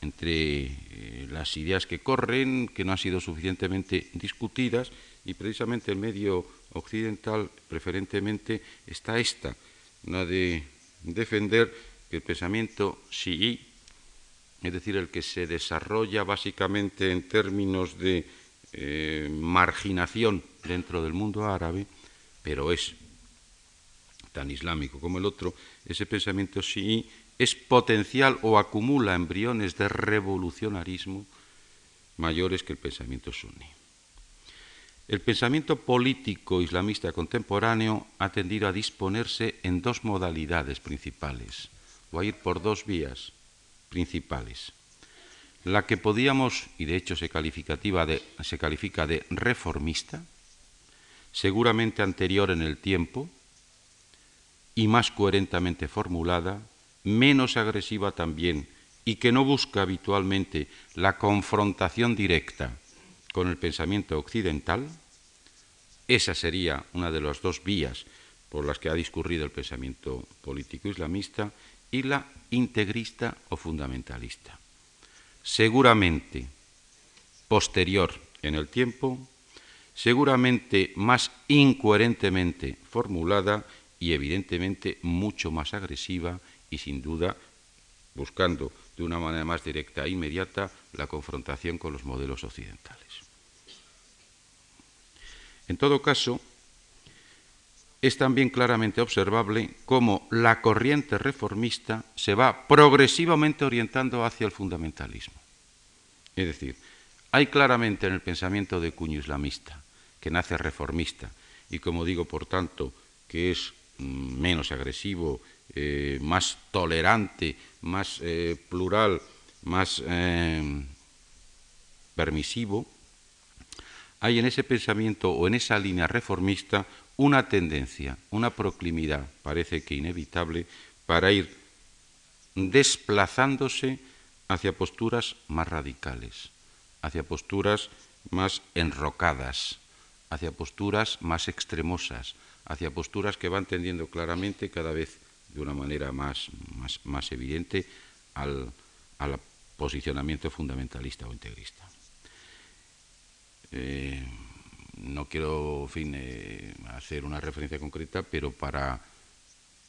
Entre eh, las ideas que corren, que no han sido suficientemente discutidas, y precisamente el medio occidental preferentemente está esta, la de defender que el pensamiento chií, es decir, el que se desarrolla básicamente en términos de eh, marginación dentro del mundo árabe, pero es tan islámico como el otro, ese pensamiento sí es potencial o acumula embriones de revolucionarismo mayores que el pensamiento suní. El pensamiento político islamista contemporáneo ha tendido a disponerse en dos modalidades principales, o a ir por dos vías principales. La que podíamos, y de hecho se, se califica de reformista, seguramente anterior en el tiempo, y más coherentemente formulada, menos agresiva también y que no busca habitualmente la confrontación directa con el pensamiento occidental, esa sería una de las dos vías por las que ha discurrido el pensamiento político islamista, y la integrista o fundamentalista. Seguramente posterior en el tiempo, seguramente más incoherentemente formulada y evidentemente mucho más agresiva y sin duda buscando de una manera más directa e inmediata la confrontación con los modelos occidentales. En todo caso, es también claramente observable cómo la corriente reformista se va progresivamente orientando hacia el fundamentalismo. Es decir, hay claramente en el pensamiento de cuño islamista, que nace reformista y, como digo, por tanto, que es mm, menos agresivo, eh, más tolerante, más eh, plural, más eh, permisivo, hay en ese pensamiento o en esa línea reformista una tendencia, una proclimidad, parece que inevitable, para ir desplazándose hacia posturas más radicales, hacia posturas más enrocadas, hacia posturas más extremosas, hacia posturas que van tendiendo claramente cada vez de una manera más, más, evidente al, posicionamiento fundamentalista o integrista. Eh, no quiero fin, eh, hacer una referencia concreta, pero para,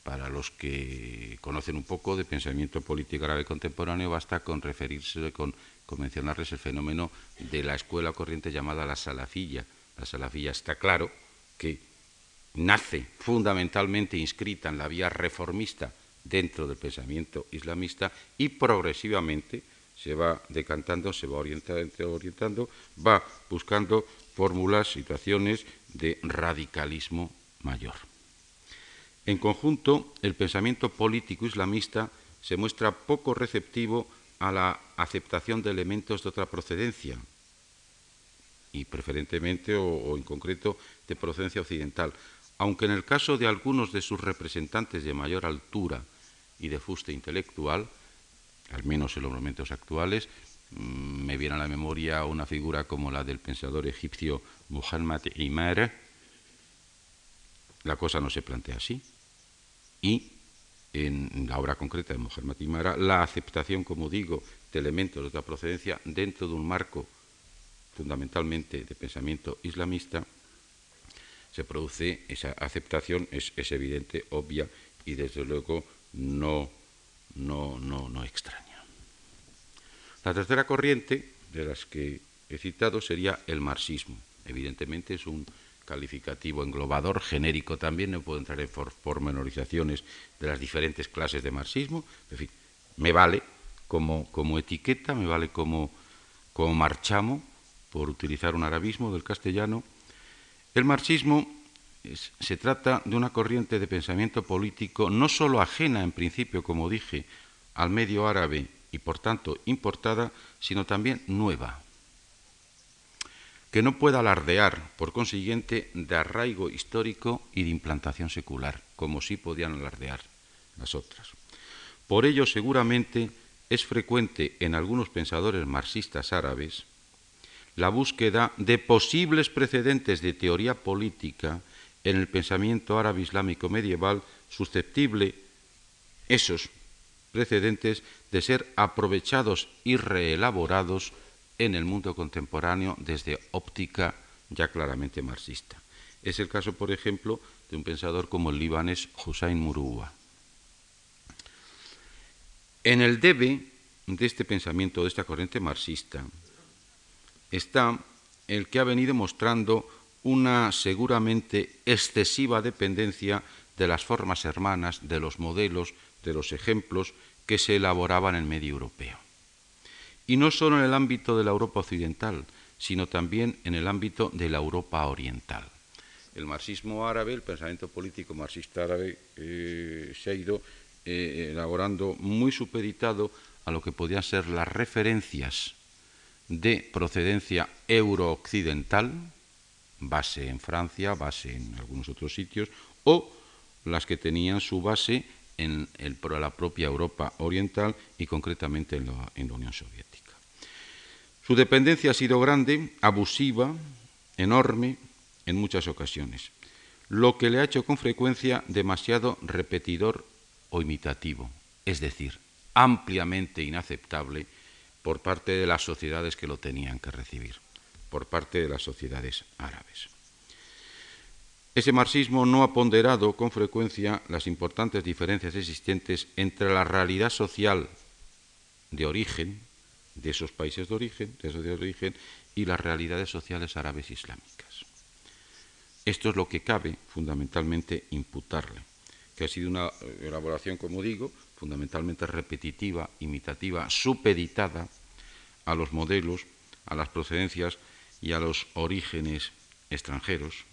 para los que conocen un poco de pensamiento político árabe contemporáneo basta con referirse, con, con mencionarles el fenómeno de la escuela corriente llamada la salafilla. La salafilla está claro que nace fundamentalmente inscrita en la vía reformista dentro del pensamiento islamista y progresivamente se va decantando, se va orientando va buscando fórmulas, situaciones de radicalismo mayor. En conjunto, el pensamiento político islamista se muestra poco receptivo a la aceptación de elementos de otra procedencia, y preferentemente o, en concreto de procedencia occidental, aunque en el caso de algunos de sus representantes de mayor altura y de fuste intelectual, al menos en los momentos actuales, me viene a la memoria una figura como la del pensador egipcio Muhammad Imar, la cosa no se plantea así. Y en la obra concreta de Muhammad Imara, la aceptación, como digo, de elementos de otra procedencia dentro de un marco fundamentalmente de pensamiento islamista, se produce esa aceptación, es, evidente, obvia y desde luego no extraña. La tercera corriente de las que he citado sería el marxismo. Evidentemente es un calificativo englobador, genérico también, no puedo entrar en pormenorizaciones de las diferentes clases de marxismo, en fin, me vale como, como etiqueta, me vale como, como marchamo, por utilizar un arabismo del castellano, el marxismo se trata de una corriente de pensamiento político no sólo ajena en principio, como dije, al medio árabe y por tanto importada, sino también nueva, que no pueda alardear, por consiguiente, de arraigo histórico y de implantación secular, como sí podían alardear las otras. Por ello, seguramente, es frecuente en algunos pensadores marxistas árabes la búsqueda de posibles precedentes de teoría política en el pensamiento árabe islámico medieval susceptible esos precedentes de ser aprovechados y reelaborados en el mundo contemporáneo desde óptica ya claramente marxista. Es el caso, por ejemplo, de un pensador como el libanés Hussein Murua. En el debe de este pensamiento, de esta corriente marxista, está el que ha venido mostrando una seguramente excesiva dependencia de las formas hermanas, de los modelos, de los ejemplos que se elaboraban en el medio europeo. Y no solo en el ámbito de la Europa occidental, sino también en el ámbito de la Europa oriental. El marxismo árabe, el pensamiento político marxista árabe, eh, se ha ido eh, elaborando muy supeditado a lo que podían ser las referencias de procedencia eurooccidental, base en Francia, base en algunos otros sitios, o las que tenían su base en, la propia Europa Oriental y concretamente en la Unión Soviética. Su dependencia ha sido grande, abusiva, enorme en muchas ocasiones, lo que le ha hecho con frecuencia demasiado repetidor o imitativo, es decir, ampliamente inaceptable por parte de las sociedades que lo tenían que recibir, por parte de las sociedades árabes. Ese marxismo no ha ponderado con frecuencia las importantes diferencias existentes entre la realidad social de origen, de esos países de origen, de origen, y las realidades sociales árabes islámicas. Esto es lo que cabe fundamentalmente imputarle, que ha sido una elaboración, como digo, fundamentalmente repetitiva, imitativa, supeditada a los modelos, a las procedencias y a los orígenes extranjeros.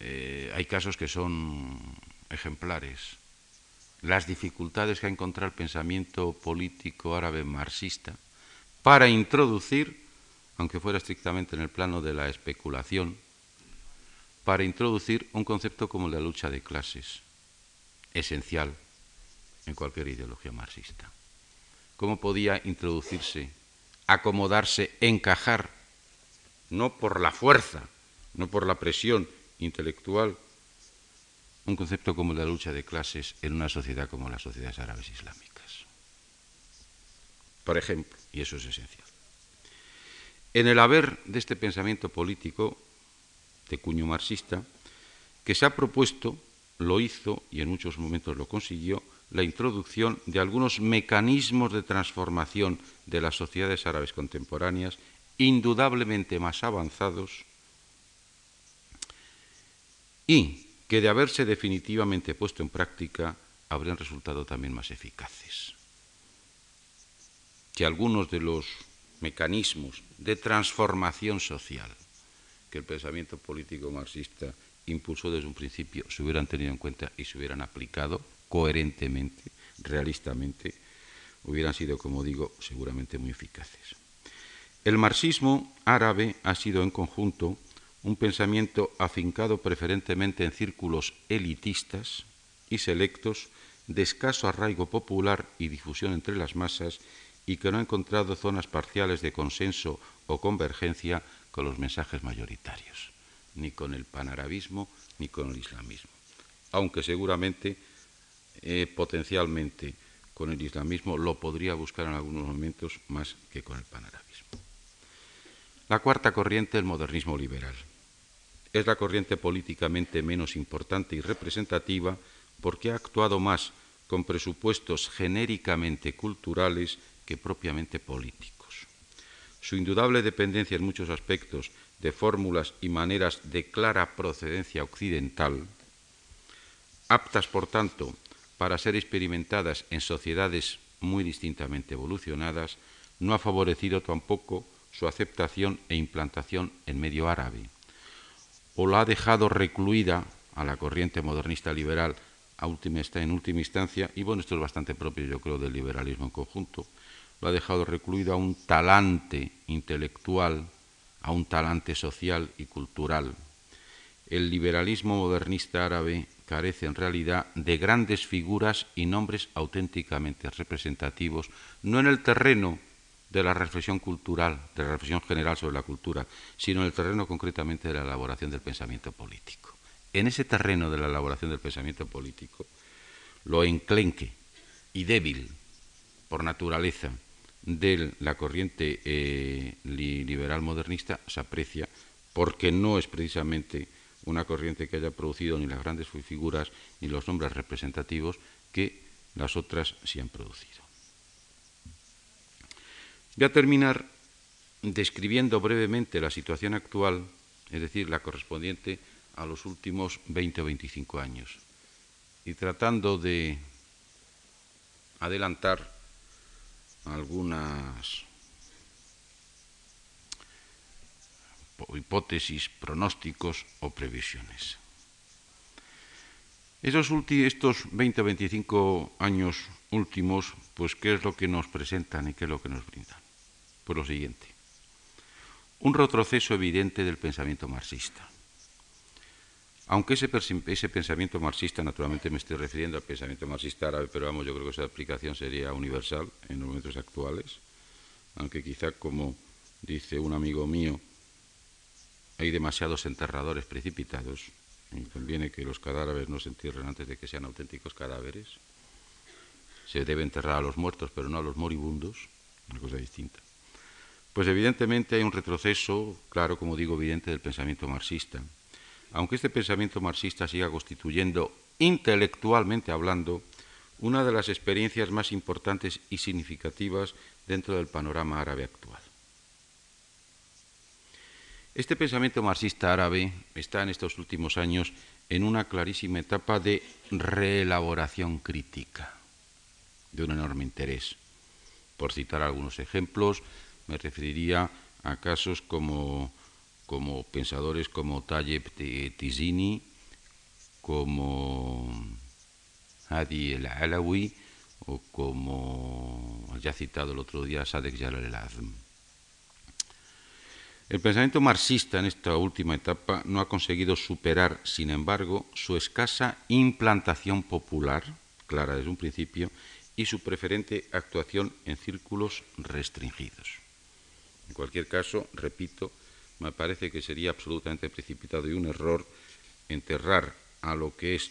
Eh, hay casos que son ejemplares. Las dificultades que ha encontrado el pensamiento político árabe marxista para introducir, aunque fuera estrictamente en el plano de la especulación, para introducir un concepto como la lucha de clases, esencial en cualquier ideología marxista. ¿Cómo podía introducirse, acomodarse, encajar, no por la fuerza, no por la presión intelectual, un concepto como la lucha de clases en una sociedad como las sociedades árabes islámicas? Por ejemplo, y eso es esencial. En el haber de este pensamiento político de cuño marxista, que se ha propuesto, lo hizo y en muchos momentos lo consiguió, la introducción de algunos mecanismos de transformación de las sociedades árabes contemporáneas, indudablemente más avanzados y que de haberse definitivamente puesto en práctica habrían resultado también más eficaces que algunos de los mecanismos de transformación social que el pensamiento político marxista impulsó desde un principio se hubieran tenido en cuenta y se hubieran aplicado coherentemente, realistamente, hubieran sido, como digo, seguramente muy eficaces. El marxismo árabe ha sido en conjunto un pensamiento afincado preferentemente en círculos elitistas y selectos de escaso arraigo popular y difusión entre las masas y que no ha encontrado zonas parciales de consenso o convergencia con los mensajes mayoritarios, ni con el panarabismo ni con el islamismo, aunque seguramente eh, potencialmente con el islamismo lo podría buscar en algunos momentos más que con el panarabismo. La cuarta corriente, el modernismo liberal. Es la corriente políticamente menos importante y representativa porque ha actuado más con presupuestos genéricamente culturales que propiamente políticos. Su indudable dependencia en muchos aspectos de fórmulas y maneras de clara procedencia occidental, aptas, por tanto, para ser experimentadas en sociedades muy distintamente evolucionadas, no ha favorecido tampoco su aceptación e implantación en medio árabe, o la ha dejado recluida a la corriente modernista liberal a última, en última instancia, y bueno, esto es bastante propio, yo creo, del liberalismo en conjunto, lo ha dejado recluido a un talante intelectual, a un talante social y cultural. El liberalismo modernista árabe carece en realidad de grandes figuras y nombres auténticamente representativos, no en el terreno de la reflexión cultural, de la reflexión general sobre la cultura, sino en el terreno concretamente de la elaboración del pensamiento político. En ese terreno de la elaboración del pensamiento político, lo enclenque y débil por naturaleza de la corriente eh, liberal modernista se aprecia porque no es precisamente una corriente que haya producido ni las grandes figuras ni los nombres representativos que las otras sí han producido. Voy a terminar describiendo brevemente la situación actual, es decir, la correspondiente a los últimos 20 o 25 años, y tratando de adelantar algunas hipótesis, pronósticos o previsiones. Estos, estos 20 o 25 años últimos, pues ¿qué es lo que nos presentan y qué es lo que nos brindan? Pues lo siguiente. Un retroceso evidente del pensamiento marxista. aunque ese, pensamiento marxista, naturalmente me estoy refiriendo al pensamiento marxista árabe, pero vamos, yo creo que esa aplicación sería universal en los momentos actuales, aunque quizá como dice un amigo mío, hay demasiados enterradores precipitados, y conviene que los cadáveres no se entierren antes de que sean auténticos cadáveres. Se debe enterrar a los muertos, pero no a los moribundos, una cosa distinta. Pues evidentemente hay un retroceso, claro, como digo, evidente del pensamiento marxista. Aunque este pensamiento marxista siga constituyendo, intelectualmente hablando, una de las experiencias más importantes y significativas dentro del panorama árabe actual. Este pensamiento marxista árabe está en estos últimos años en una clarísima etapa de reelaboración crítica, de un enorme interés. Por citar algunos ejemplos, me referiría a casos como, como pensadores como Tayeb Tizini, como Hadi el Alawi o como ya citado el otro día Sadek Jalal el Azm. El pensamiento marxista en esta última etapa no ha conseguido superar, sin embargo, su escasa implantación popular, clara desde un principio, y su preferente actuación en círculos restringidos. En cualquier caso, repito, me parece que sería absolutamente precipitado y un error enterrar a lo que es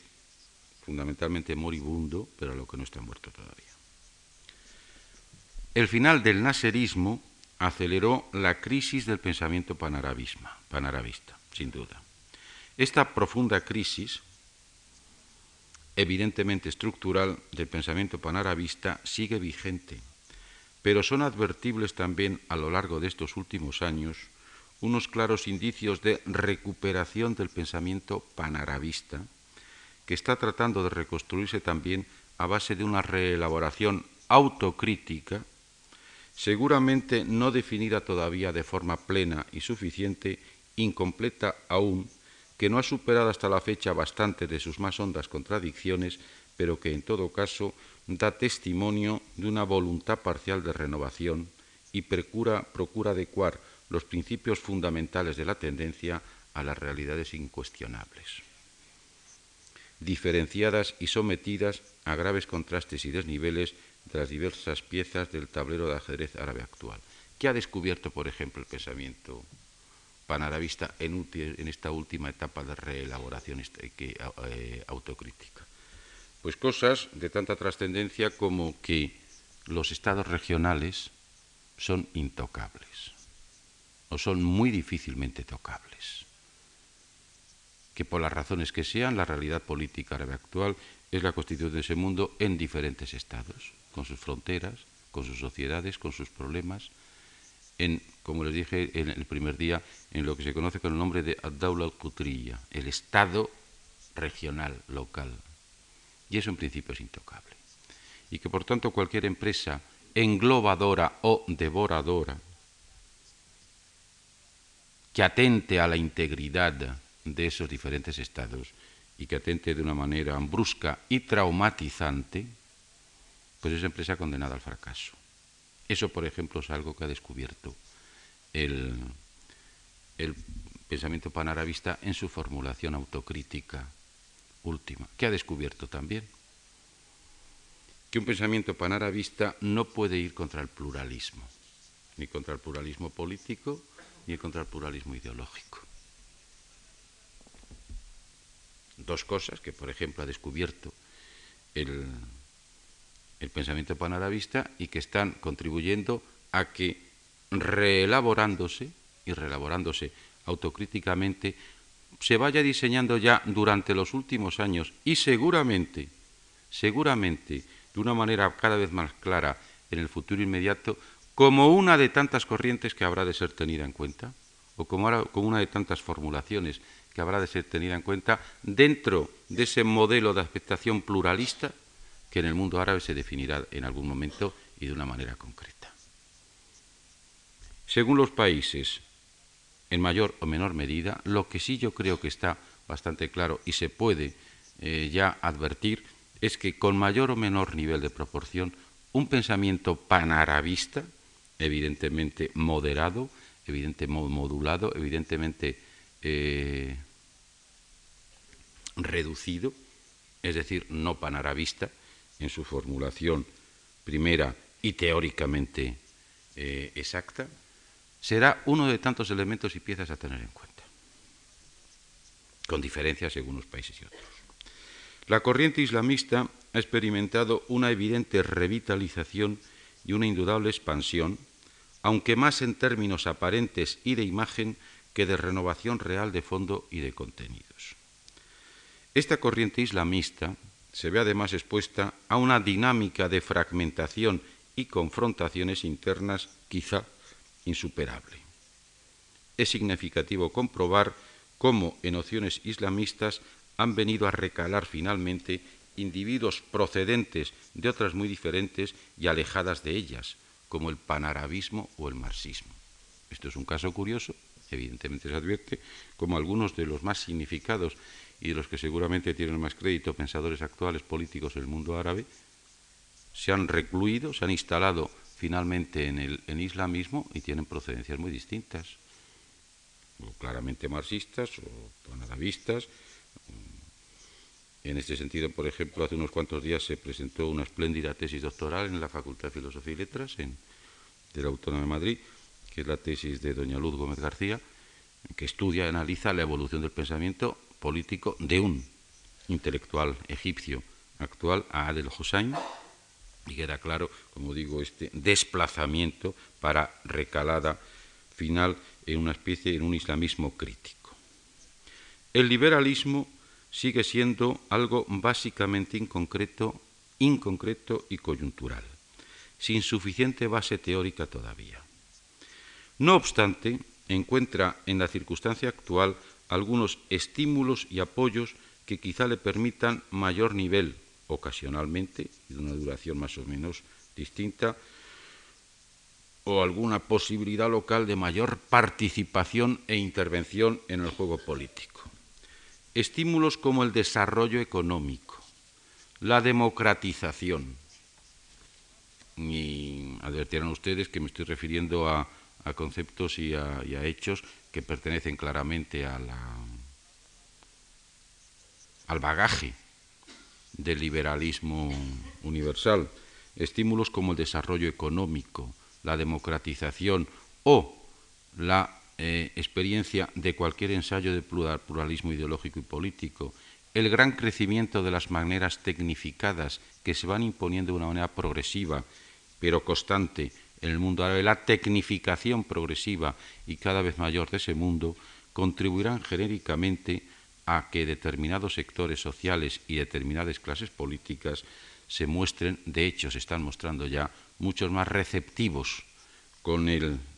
fundamentalmente moribundo, pero a lo que no está muerto todavía. El final del naserismo aceleró la crisis del pensamiento panarabista, sin duda. Esta profunda crisis, evidentemente estructural, del pensamiento panarabista sigue vigente, pero son advertibles también a lo largo de estos últimos años unos claros indicios de recuperación del pensamiento panarabista, que está tratando de reconstruirse también a base de una reelaboración autocrítica seguramente no definida todavía de forma plena y suficiente, incompleta aún, que no ha superado hasta la fecha bastante de sus más hondas contradicciones, pero que en todo caso da testimonio de una voluntad parcial de renovación y procura, procura adecuar los principios fundamentales de la tendencia a las realidades incuestionables. Diferenciadas y sometidas a graves contrastes y desniveles, de las diversas piezas del tablero de ajedrez árabe actual. ¿Qué ha descubierto, por ejemplo, el pensamiento panarabista en, esta última etapa de reelaboración este, eh, autocrítica? Pues cosas de tanta trascendencia como que los estados regionales son intocables o son muy difícilmente tocables. Que por las razones que sean, la realidad política árabe actual es la constitución de ese mundo en diferentes estados con sus fronteras, con sus sociedades, con sus problemas, en, como les dije en el primer día, en lo que se conoce con el nombre de Ad-Dawla al-Qutriyya, el Estado regional, local. Y eso en principio es intocable. Y que por tanto cualquier empresa englobadora o devoradora que atente a la integridad de esos diferentes estados y que atente de una manera brusca y traumatizante, pues esa empresa condenada al fracaso. Eso, por ejemplo, es algo que ha descubierto el, el pensamiento panarabista en su formulación autocrítica última. ¿Qué ha descubierto también? Que un pensamiento panarabista no puede ir contra el pluralismo, ni contra el pluralismo político, ni contra el pluralismo ideológico. Dos cosas que, por ejemplo, ha descubierto el el pensamiento panarabista y que están contribuyendo a que reelaborándose y reelaborándose autocríticamente se vaya diseñando ya durante los últimos años y seguramente, seguramente de una manera cada vez más clara en el futuro inmediato, como una de tantas corrientes que habrá de ser tenida en cuenta, o como, una de tantas formulaciones que habrá de ser tenida en cuenta dentro de ese modelo de aceptación pluralista que en el mundo árabe se definirá en algún momento y de una manera concreta. Según los países, en mayor o menor medida, lo que sí yo creo que está bastante claro y se puede eh, ya advertir es que con mayor o menor nivel de proporción, un pensamiento panarabista, evidentemente moderado, evidentemente modulado, evidentemente eh, reducido, es decir, no panarabista en su formulación primera y teóricamente eh, exacta, será uno de tantos elementos y piezas a tener en cuenta, con diferencias según los países y otros. La corriente islamista ha experimentado una evidente revitalización y una indudable expansión, aunque más en términos aparentes y de imagen que de renovación real de fondo y de contenidos. Esta corriente islamista se ve además expuesta a una dinámica de fragmentación y confrontaciones internas quizá insuperable. Es significativo comprobar cómo en opciones islamistas han venido a recalar finalmente individuos procedentes de otras muy diferentes y alejadas de ellas, como el panarabismo o el marxismo. Esto es un caso curioso, evidentemente se advierte, como algunos de los más significados y de los que seguramente tienen más crédito pensadores actuales políticos del mundo árabe, se han recluido, se han instalado finalmente en el islamismo y tienen procedencias muy distintas, o claramente marxistas o panarabistas. En este sentido, por ejemplo, hace unos cuantos días se presentó una espléndida tesis doctoral en la Facultad de Filosofía y Letras de la Autónoma de Madrid, que es la tesis de doña Luz Gómez García, que estudia y analiza la evolución del pensamiento político de un intelectual egipcio actual, Adel Hossein, y queda claro, como digo, este desplazamiento para recalada final en una especie, en un islamismo crítico. El liberalismo sigue siendo algo básicamente inconcreto, inconcreto y coyuntural, sin suficiente base teórica todavía. No obstante, encuentra en la circunstancia actual algunos estímulos y apoyos que quizá le permitan mayor nivel ocasionalmente y de una duración más o menos distinta, o alguna posibilidad local de mayor participación e intervención en el juego político. Estímulos como el desarrollo económico, la democratización. Y advertieron ustedes que me estoy refiriendo a, conceptos y a, hechos que pertenecen claramente al bagaje del liberalismo universal, estímulos como el desarrollo económico, la democratización o la eh, experiencia de cualquier ensayo de pluralismo ideológico y político, el gran crecimiento de las maneras tecnificadas que se van imponiendo de una manera progresiva, pero constante en el mundo. Árabe, la tecnificación progresiva y cada vez mayor de ese mundo, contribuirán genéricamente a que determinados sectores sociales y determinadas clases políticas se muestren, de hecho se están mostrando ya, muchos más receptivos con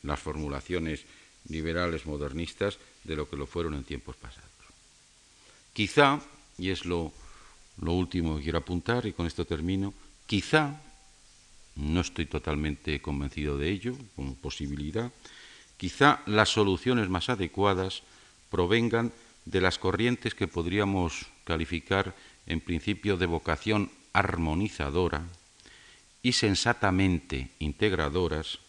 las formulaciones liberales modernistas de lo que lo fueron en tiempos pasados. Quizá, y es lo, lo último que quiero apuntar, y con esto termino, quizá, no estoy totalmente convencido de ello, como posibilidad, quizá las soluciones más adecuadas provengan de las corrientes que podríamos calificar en principio de vocación armonizadora y sensatamente integradoras,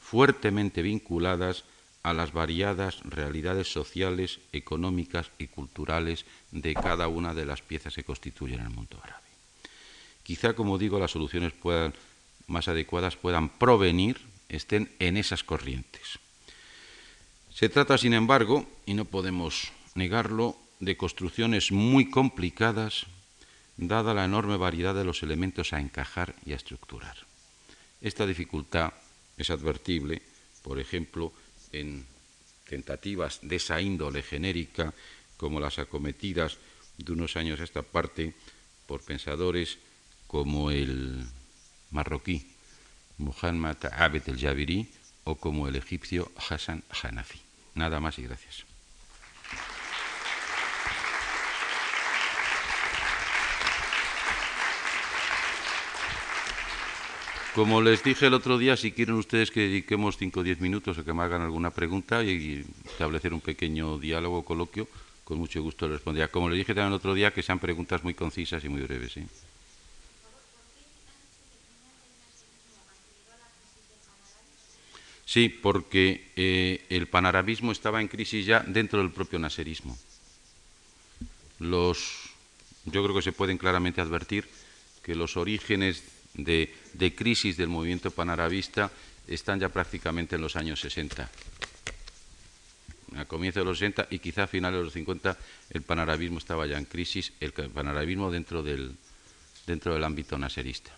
fuertemente vinculadas a las variadas realidades sociales, económicas y culturales de cada una de las piezas que constituyen el mundo árabe. Quizá, como digo, las soluciones más adecuadas puedan provenir, estén en esas corrientes. Se trata, sin embargo, y no podemos negarlo, de construcciones muy complicadas, dada la enorme variedad de los elementos a encajar y a estructurar. Esta dificultad es advertible, por ejemplo, en tentativas de esa índole genérica, como las acometidas de unos años a esta parte por pensadores como el marroquí Muhammad Abed el-Jabiri o como el egipcio Hassan Hanafi. Nada más y gracias. Como les dije el otro día, si quieren ustedes que dediquemos 5 o 10 minutos a que me hagan alguna pregunta y establecer un pequeño diálogo, coloquio, con mucho gusto les respondería. Como les dije también el otro día, que sean preguntas muy concisas y muy breves. ¿sí? Sí, porque eh, el panarabismo estaba en crisis ya dentro del propio naserismo. Los yo creo que se pueden claramente advertir que los orígenes de, de crisis del movimiento panarabista están ya prácticamente en los años 60 a comienzos de los 60 y quizá a finales de los 50 el panarabismo estaba ya en crisis, el panarabismo dentro del, dentro del ámbito naserista.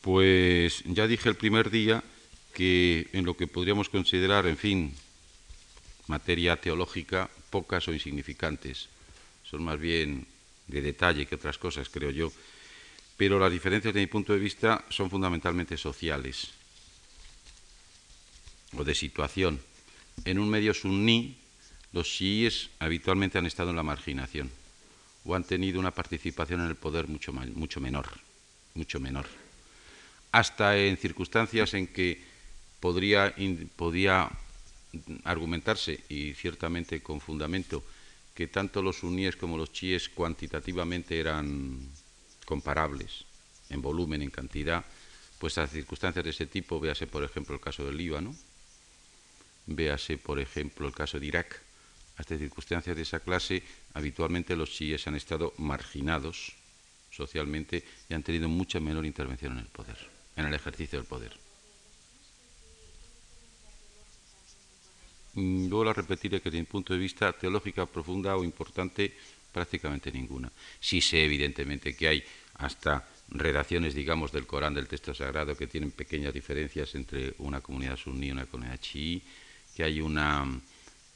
Pues ya dije el primer día que en lo que podríamos considerar, en fin, materia teológica, pocas o insignificantes. Son más bien de detalle que otras cosas, creo yo pero las diferencias de mi punto de vista son fundamentalmente sociales o de situación. En un medio suní, los chiíes habitualmente han estado en la marginación o han tenido una participación en el poder mucho, mucho menor, mucho menor. Hasta en circunstancias en que podría, argumentarse, y ciertamente con fundamento, que tanto los suníes como los chiíes cuantitativamente eran comparables en volumen, en cantidad, pues a circunstancias de ese tipo, véase por ejemplo el caso del Líbano, véase por ejemplo el caso de Irak, hasta circunstancias de esa clase, habitualmente los chiíes han estado marginados socialmente y han tenido mucha menor intervención en el poder, en el ejercicio del poder. Yo la repetiré que desde mi punto de vista teológica profunda o importante prácticamente ninguna. Sí sé, evidentemente, que hay hasta redacciones, digamos, del Corán, del texto sagrado, que tienen pequeñas diferencias entre una comunidad suní y una comunidad chií, que hay una,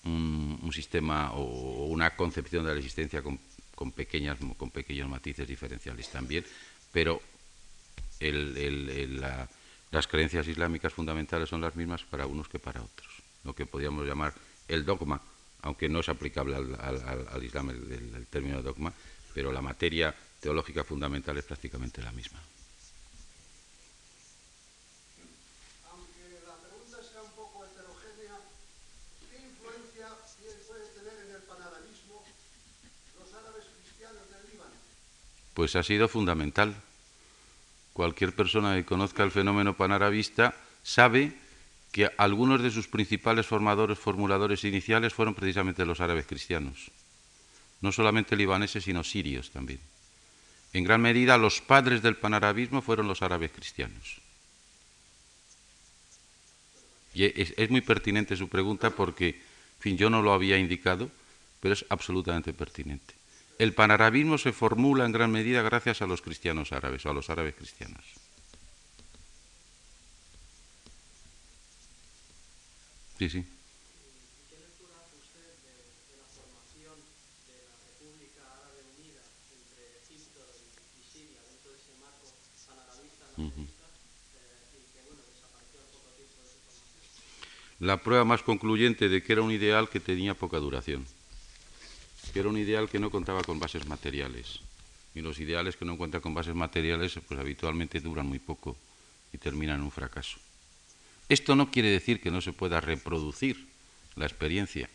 un, sistema o una concepción de la existencia con, pequeñas, con pequeños matices diferenciales también, pero las creencias islámicas fundamentales son las mismas para unos que para otros. Lo que podríamos llamar el dogma aunque no es aplicable al, Islam el, término dogma, pero la materia teológica fundamental es prácticamente la misma. Aunque la pregunta sea un poco heterogénea, ¿qué influencia puede tener en el panarabismo los árabes cristianos del Líbano? Pues ha sido fundamental. Cualquier persona que conozca el fenómeno panarabista sabe que algunos de sus principales formadores, formuladores iniciales fueron precisamente los árabes cristianos, no solamente libaneses, sino sirios también. En gran medida, los padres del panarabismo fueron los árabes cristianos. Y es, muy pertinente su pregunta porque, en fin, yo no lo había indicado, pero es absolutamente pertinente. El panarabismo se formula en gran medida gracias a los cristianos árabes o a los árabes cristianos. Sí, sí. ¿Qué lectura hace usted de, la formación de la República Árabe Unida entre Egipto y, Siria dentro de ese marco panarabista, nacionalista, y que bueno, desapareció al poco tiempo de su formación? La prueba más concluyente de que era un ideal que tenía poca duración, que era un ideal que no contaba con bases materiales. Y los ideales que no cuentan con bases materiales, pues habitualmente duran muy poco y terminan en un fracaso. Esto no quiere decir que no se pueda reproducir la experiencia.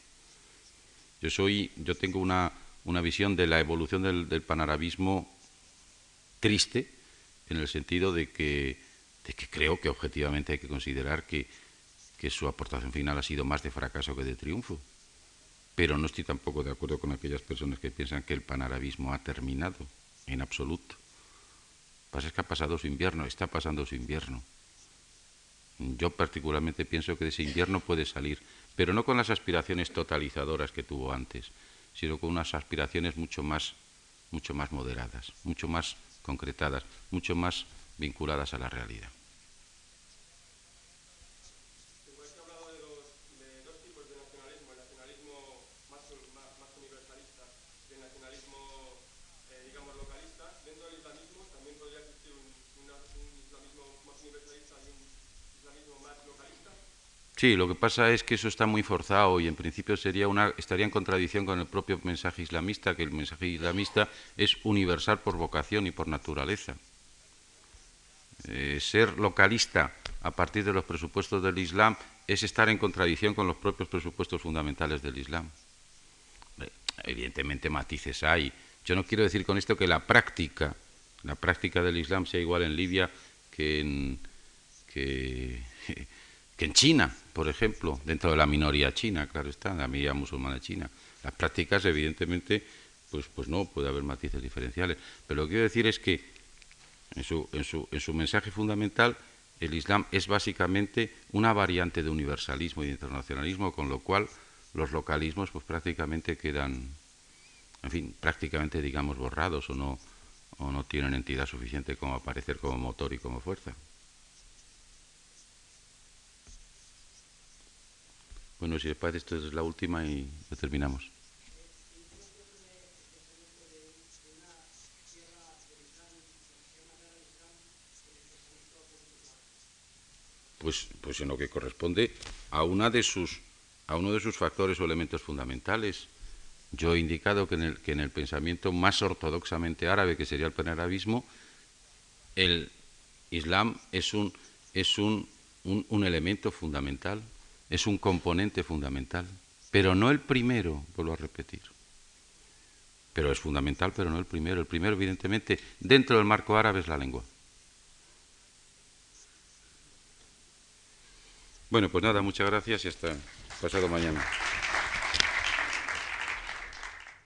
Yo, soy, yo tengo una, visión de la evolución del, panarabismo triste, en el sentido de que, creo que objetivamente hay que considerar que, que su aportación final ha sido más de fracaso que de triunfo. Pero no estoy tampoco de acuerdo con aquellas personas que piensan que el panarabismo ha terminado, en absoluto. Pasa es que ha pasado su invierno, está pasando su invierno. Yo particularmente pienso que de ese invierno puede salir, pero no con las aspiraciones totalizadoras que tuvo antes, sino con unas aspiraciones mucho más, mucho más moderadas, mucho más concretadas, mucho más vinculadas a la realidad. Sí, lo que pasa es que eso está muy forzado y en principio sería una, estaría en contradicción con el propio mensaje islamista, que el mensaje islamista es universal por vocación y por naturaleza. Eh, ser localista a partir de los presupuestos del Islam es estar en contradicción con los propios presupuestos fundamentales del Islam. Evidentemente matices hay. Yo no quiero decir con esto que la práctica, la práctica del Islam sea igual en Libia que en, que, que en China, por ejemplo, dentro de la minoría china, claro está, la minoría musulmana china. Las prácticas, evidentemente, pues, pues no, puede haber matices diferenciales. Pero lo que quiero decir es que en su, en su, en su mensaje fundamental el Islam es básicamente una variante de universalismo y de internacionalismo, con lo cual los localismos pues prácticamente quedan, en fin, prácticamente digamos borrados o no, o no tienen entidad suficiente como aparecer como motor y como fuerza. Bueno, si les parece, esto es la última y terminamos. Pues, pues en lo que corresponde a una de sus a uno de sus factores o elementos fundamentales. Yo he indicado que en el, que en el pensamiento más ortodoxamente árabe, que sería el panarabismo, el Islam es un, es un, un elemento fundamental, es un componente fundamental, pero no el primero, vuelvo a repetir. Pero es fundamental, pero no el primero. El primero, evidentemente, dentro del marco árabe es la lengua. Bueno, pues nada, muchas gracias y hasta pasado mañana.